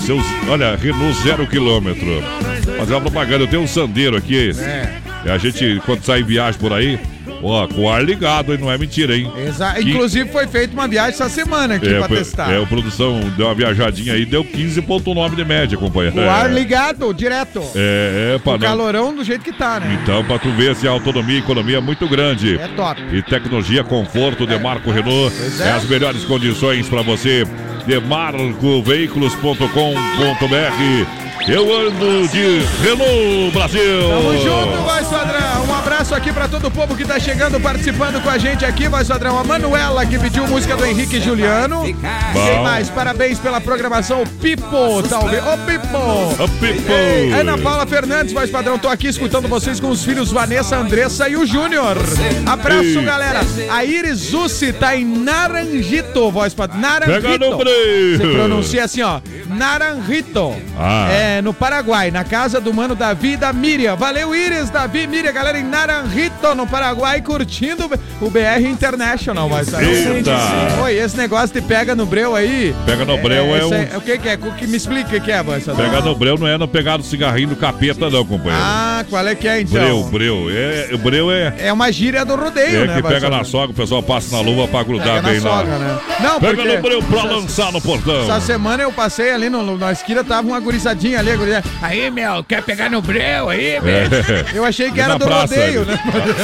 seus, olha, Renault zero quilômetro. Fazer uma propaganda, eu tenho um sandeiro aqui. É. E a gente, quando sai em viagem por aí, ó, com o ar ligado, hein? Não é mentira, hein? Exa- Que- Inclusive foi feita uma viagem essa semana aqui é, pra testar. é, o produção deu uma viajadinha aí, deu 15,9 de média, companheiro. O é, ar ligado, direto. É, é, pra o não- calorão do jeito que tá, né? Então, pra tu ver se a autonomia e economia é muito grande. É top. E tecnologia, conforto, Demarco Renault. é. É as melhores condições para você. Demarcoveículos.com.br. Eu ando de Renault Brasil. Tamo junto, voz padrão. Um abraço aqui pra todo o povo que tá chegando, participando com a gente aqui, voz padrão. A Manuela, que pediu música do Henrique Juliano. Quem mais? Parabéns pela programação. O Pipo, talvez. Ô, Pipo! Ô, Pipo! Ei, Ana Paula Fernandes, voz padrão. Tô aqui escutando vocês com os filhos Vanessa, Andressa e o Júnior. Abraço, Ei. galera. A Iris Zussi tá em Naranjito, voz padrão. Naranjito. Pega no. Você pronuncia assim, ó. Naranjito. Ah. É, no Paraguai, na casa do mano Davi e da Miriam. Valeu, Iris, Davi, Miriam, galera em Naranjito, no Paraguai, curtindo o BR International. Eita. Oi, esse negócio de pega no breu aí. Pega no breu é esse um- aí- O que que é? O que me explica o que é, padrão? Pegar no breu não é no pegar do cigarrinho do capeta, não, companheiro. Ah, qual é que é então? breu, breu. É, o breu é. É uma gíria do rodeio, É né? que pega na sogra, o pessoal passa na luva pra grudar Pega na bem lá. sogra, né? Não, Pega porque- no breu pra lançar no portão. Essa semana eu passei ali no, no- na esquina, tava uma gurizadinha ali, gurizada. Aí, meu, quer pegar no breu aí, meu? É. Eu achei que Ali era do praça, rodeio, ali. né?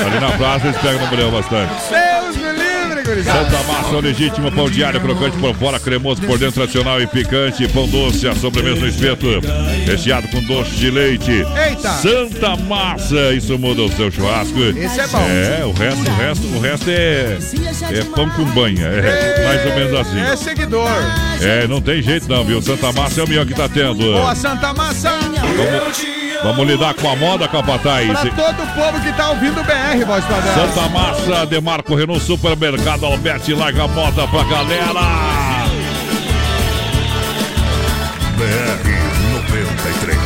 Ali na praça eles pegam no breu bastante. Deus me gurizada. Santa Massa, o legítimo pão diário, crocante por fora, cremoso por dentro, tradicional e picante. Pão doce, a sobremesa no espeto, recheado com doce de leite. Eita! Santa Massa, isso muda o seu churrasco. Esse é bom. É, o resto, o resto, o resto é, é pão com banha. É mais ou menos assim. É seguidor. É, não tem jeito não, viu? Santa Massa é o melhor que tá tendo. Boa, Santa Massa. Vamos lidar com a moda, capataz. Pra todo o povo que tá ouvindo o BR, voz padrão. Santa Massa, Demarco Renault, Supermercado Alberti, larga a moda pra galera. BR 93.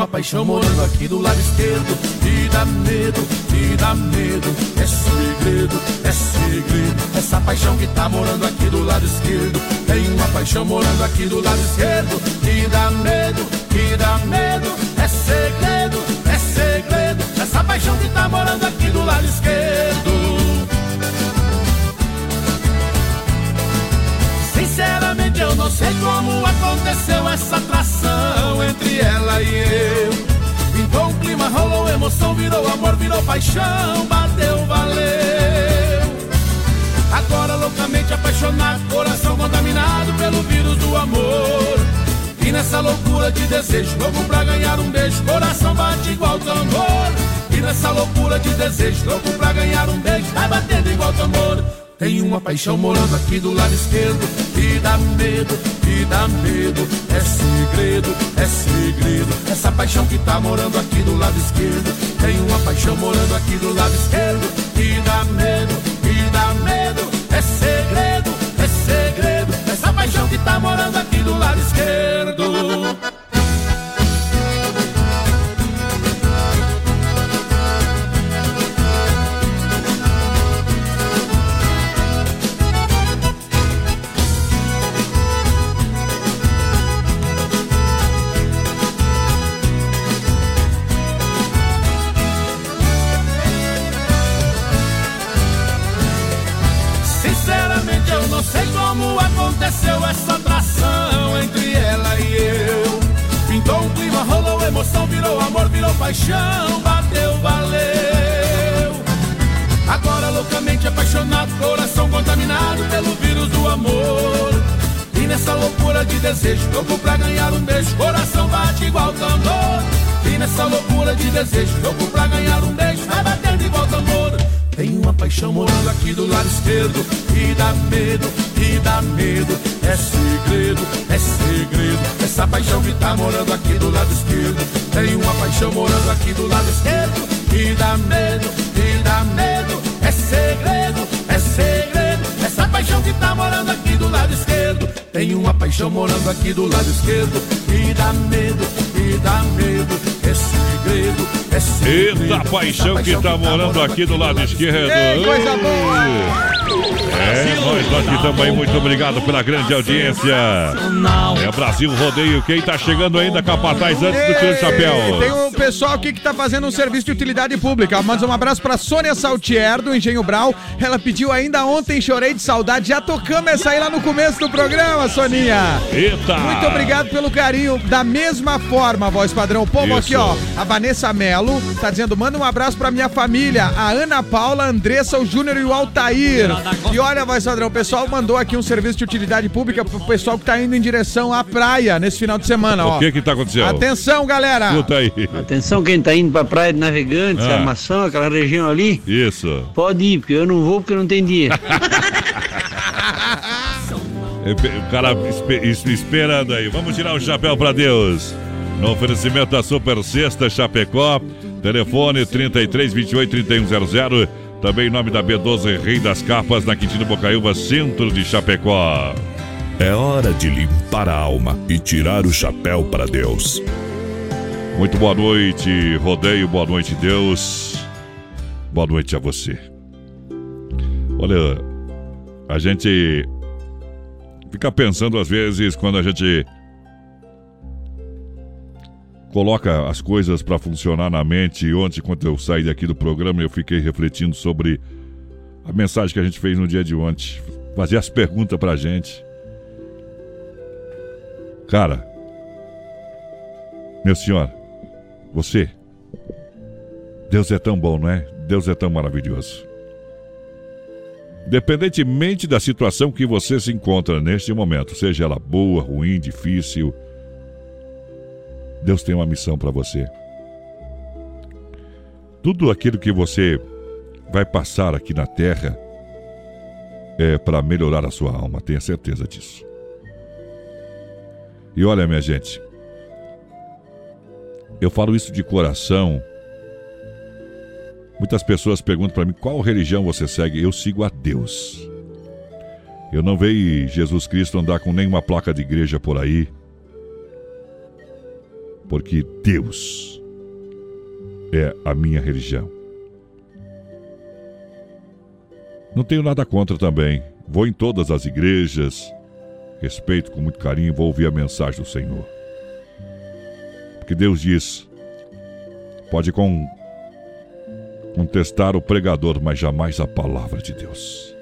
Uma paixão morando aqui do lado esquerdo. E dá medo, e dá medo. É segredo, é segredo. Essa paixão que tá morando aqui do lado esquerdo. Tem uma paixão morando aqui do lado esquerdo. E dá medo, e dá medo. É segredo, é segredo. Essa paixão que tá morando aqui do lado esquerdo sei como aconteceu essa atração entre ela e eu. Um clima clima, rolou emoção, virou amor, virou paixão, bateu, valeu. Agora loucamente apaixonado, coração contaminado pelo vírus do amor. E nessa loucura de desejo, louco pra ganhar um beijo, coração bate igual tambor. E nessa loucura de desejo, louco pra ganhar um beijo, vai batendo igual tambor. Tem uma paixão morando aqui do lado esquerdo. E dá medo, e dá medo. É segredo, é segredo. Essa paixão que tá morando aqui do lado esquerdo. Tem uma paixão morando aqui do lado esquerdo. E dá medo, e dá medo. É segredo, é segredo. Essa paixão que tá morando aqui do lado esquerdo virou paixão, bateu, valeu. Agora loucamente apaixonado, coração contaminado pelo vírus do amor. E nessa loucura de desejo, louco pra ganhar um beijo, coração bate igual tambor. E nessa loucura de desejo, louco pra ganhar um beijo, vai batendo igual tambor. Tem uma paixão morando aqui do lado esquerdo. E dá medo, e dá medo. É segredo, é segredo. Essa paixão que tá morando aqui do lado esquerdo. Tem uma paixão morando aqui do lado esquerdo. E dá medo, e dá medo. É segredo, é segredo. Essa paixão que tá morando aqui do lado esquerdo. Tem uma paixão morando aqui do lado esquerdo. E dá medo, dá medo É segredo, é segredo Eita paixão que tá morando aqui do lado esquerdo. Ei, coisa boa! É, nós aqui também, muito obrigado pela grande audiência. É Brasil Rodeio, quem tá chegando ainda, Capataz, antes do tiro de chapéu. Tem um pessoal aqui que tá fazendo um serviço de utilidade pública. Manda um abraço pra Sônia Saltier, do Engenho Brau. Ela pediu ainda ontem, chorei de saudade. Já tocamos essa aí lá no começo do programa, Soninha. Eita! Muito obrigado pelo carinho. Da mesma forma, voz padrão. Povo aqui, ó. A Vanessa Melo tá dizendo: manda um abraço pra minha família. A Ana Paula, a Andressa, o Júnior e o Altair. E olha, voz padrão, o pessoal mandou aqui um serviço de utilidade pública pro pessoal que tá indo em direção à praia nesse final de semana, ó. O que que tá acontecendo? Atenção, galera! Escuta aí. Atenção, quem tá indo pra Praia de Navegantes, Ah. Armação, aquela região ali, Isso. pode ir, porque eu não vou porque eu não tenho dinheiro. O cara espe- es- esperando aí. Vamos tirar o chapéu pra Deus. No oferecimento da Super Sexta Chapecó. Telefone 33 28 3100. Também em nome da B12 Rei das Capas, na Quintino Bocaiúva, centro de Chapecó. É hora de limpar a alma e tirar o chapéu para Deus. Muito boa noite, rodeio, boa noite, Deus. Boa noite a você. Olha, a gente fica pensando às vezes quando a gente coloca as coisas para funcionar na mente. Ontem, quando eu saí daqui do programa, eu fiquei refletindo sobre a mensagem que a gente fez no dia de ontem. Fazer as perguntas pra gente. Cara, meu senhor, você, Deus é tão bom, não é? Deus é tão maravilhoso. Independentemente da situação que você se encontra neste momento, seja ela boa, ruim, difícil, Deus tem uma missão para você. Tudo aquilo que você vai passar aqui na terra é para melhorar a sua alma, tenha certeza disso. E olha, minha gente, eu falo isso de coração. Muitas pessoas perguntam para mim qual religião você segue. Eu sigo a Deus. Eu não vejo Jesus Cristo andar com nenhuma placa de igreja por aí. Porque Deus é a minha religião. Não tenho nada contra também. Vou em todas as igrejas, respeito com muito carinho, vou ouvir a mensagem do Senhor. Porque Deus diz: pode contestar o pregador, mas jamais a palavra de Deus.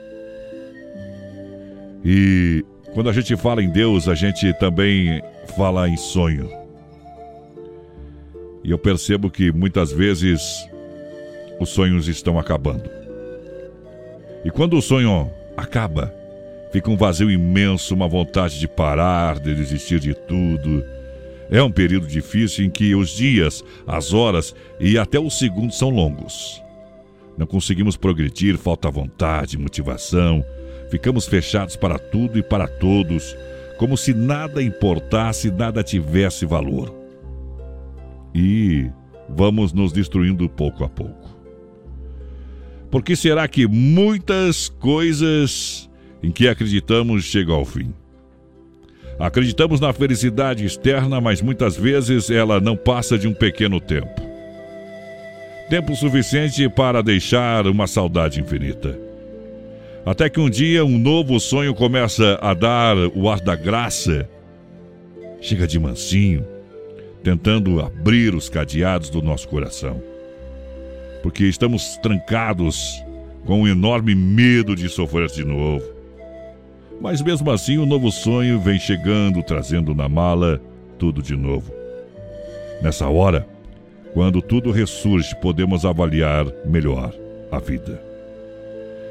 E quando a gente fala em Deus, a gente também fala em sonho. E eu percebo que muitas vezes os sonhos estão acabando. E quando o sonho acaba, fica um vazio imenso, uma vontade de parar, de desistir de tudo. É um período difícil em que os dias, as horas e até os segundos são longos. Não conseguimos progredir, falta vontade, motivação. Ficamos fechados para tudo e para todos, como se nada importasse, nada tivesse valor. E vamos nos destruindo pouco a pouco. Por que será que muitas coisas em que acreditamos chegam ao fim? Acreditamos na felicidade externa, mas muitas vezes ela não passa de um pequeno tempo tempo suficiente para deixar uma saudade infinita. Até que um dia um novo sonho começa a dar o ar da graça. Chega de mansinho, tentando abrir os cadeados do nosso coração. Porque estamos trancados com um enorme medo de sofrer de novo. Mas mesmo assim, o novo sonho vem chegando, trazendo na mala tudo de novo. Nessa hora, quando tudo ressurge, podemos avaliar melhor a vida.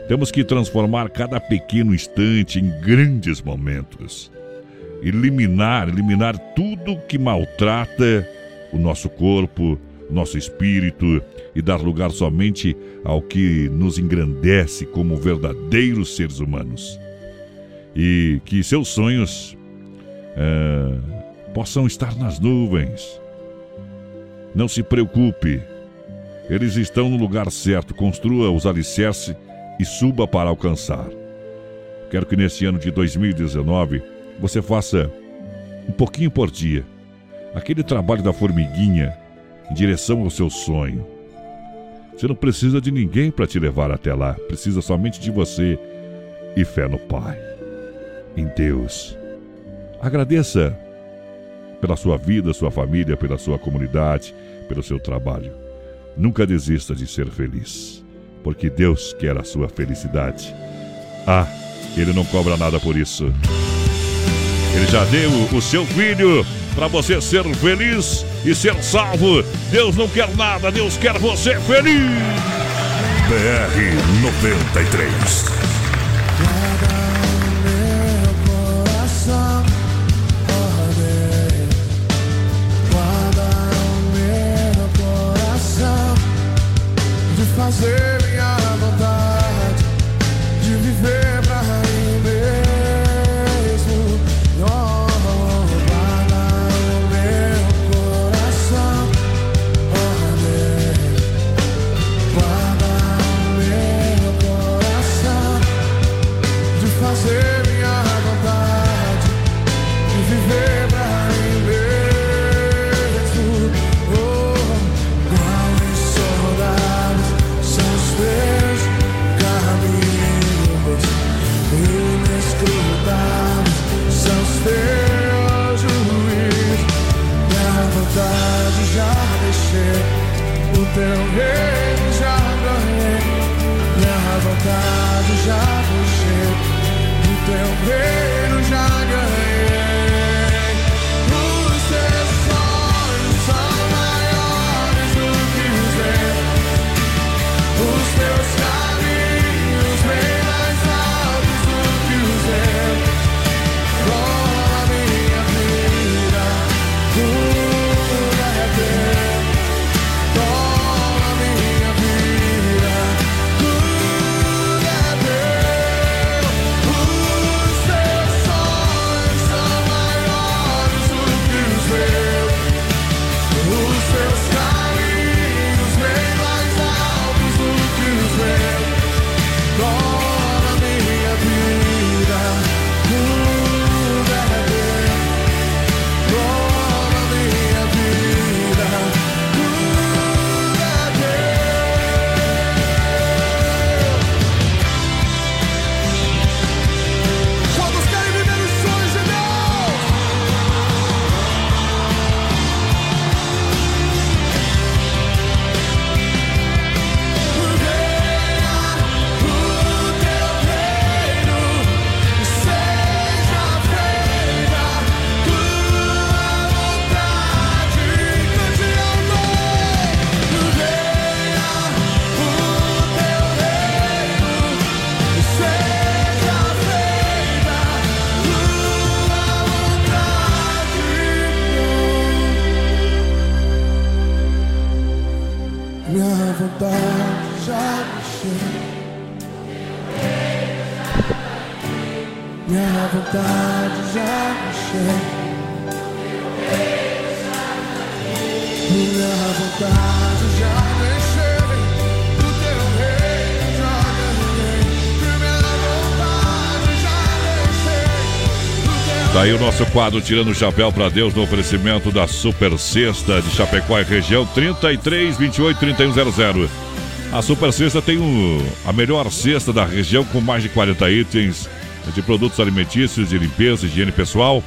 Temos que transformar cada pequeno instante em grandes momentos. Eliminar, eliminar tudo que maltrata o nosso corpo, nosso espírito e dar lugar somente ao que nos engrandece como verdadeiros seres humanos. E que seus sonhos é, possam estar nas nuvens não se preocupe. Eles estão no lugar certo. Construa os alicerces e suba para alcançar. Quero que neste ano de 2019 você faça um pouquinho por dia. Aquele trabalho da formiguinha em direção ao seu sonho. Você não precisa de ninguém para te levar até lá. Precisa somente de você e fé no Pai, em Deus. Agradeça pela sua vida, sua família, pela sua comunidade pelo seu trabalho. Nunca desista de ser feliz, porque Deus quer a sua felicidade. Ah, Ele não cobra nada por isso. Ele já deu o seu filho para você ser feliz e ser salvo. Deus não quer nada, Deus quer você feliz. BR 93 fazer nosso quadro Tirando o Chapéu para Deus no oferecimento da Super Sexta de Chapecó e região 33 28 3100. A Super Sexta tem o, a melhor cesta da região com mais de 40 itens de produtos alimentícios, de limpeza, higiene pessoal.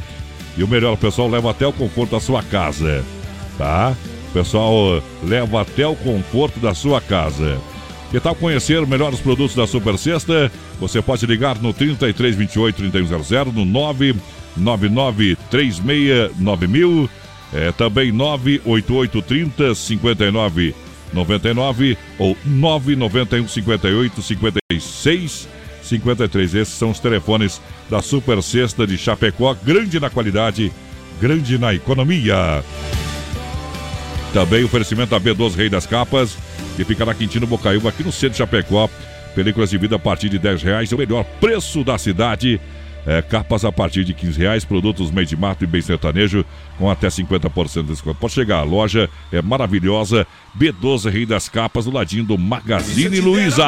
E o melhor, o pessoal leva até o conforto da sua casa, tá? O pessoal eh, leva até o conforto da sua casa. Que tal conhecer melhores produtos da Super Sexta? Você pode ligar no 33 28 3100, no 999 36 9000, é, também 988 30 59 99 ou 991 58 56 53. Esses são os telefones da Super Sexta de Chapecó, grande na qualidade, grande na economia. Também oferecimento da B12 Rei das Capas, que fica na Quintino Bocaiúva, aqui no centro de Chapecó. Películas de vida a partir de 10 reais, o melhor preço da cidade. É, capas a partir de 15 reais, produtos meio de mato e bem sertanejo com até 50% de desconto. Pode chegar, a loja é maravilhosa. B12 Rei das Capas, do ladinho do Magazine Luiza.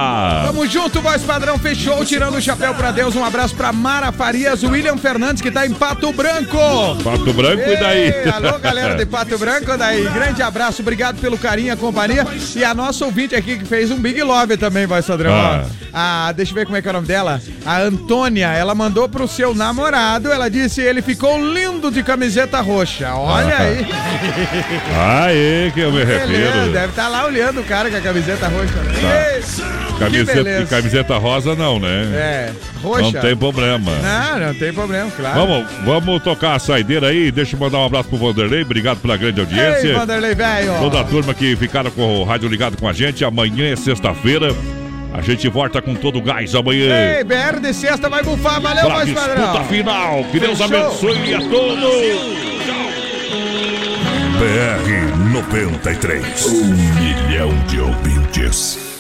Tamo junto, voz padrão. Fechou, tirando o chapéu pra Deus. Um abraço pra Mara Farias, William Fernandes, que tá em Pato Branco. Pato Branco e daí? Ei, Alô, galera de Pato Branco, daí. Grande abraço, obrigado pelo carinho a companhia. E a nossa ouvinte aqui que fez um Big Love também, voz padrão. Ah. Ah, deixa eu ver como é que é o nome dela. A Antônia, ela mandou pro seu namorado. Ela disse ele ficou lindo de camiseta roxa. Olha Ah. aí. Aê, que eu me refiro. Deve estar lá olhando o cara com a camiseta roxa. Tá. Ei, que Camiseta, camiseta rosa não, né? É, roxa. Não tem problema. Não, não tem problema, claro. Vamos, vamos tocar a saideira aí. Deixa eu mandar um abraço pro Vanderlei. Obrigado pela grande audiência. Ei, Vanderlei, velho. Toda a turma que ficaram com o rádio ligado com a gente. Amanhã é sexta-feira. A gente volta com todo o gás amanhã. Ei, BR de sexta vai bufar. Valeu, Pra voz disputa padrão. final. Que Deus Fechou. abençoe a todos. BR 93. Um milhão de ouvintes.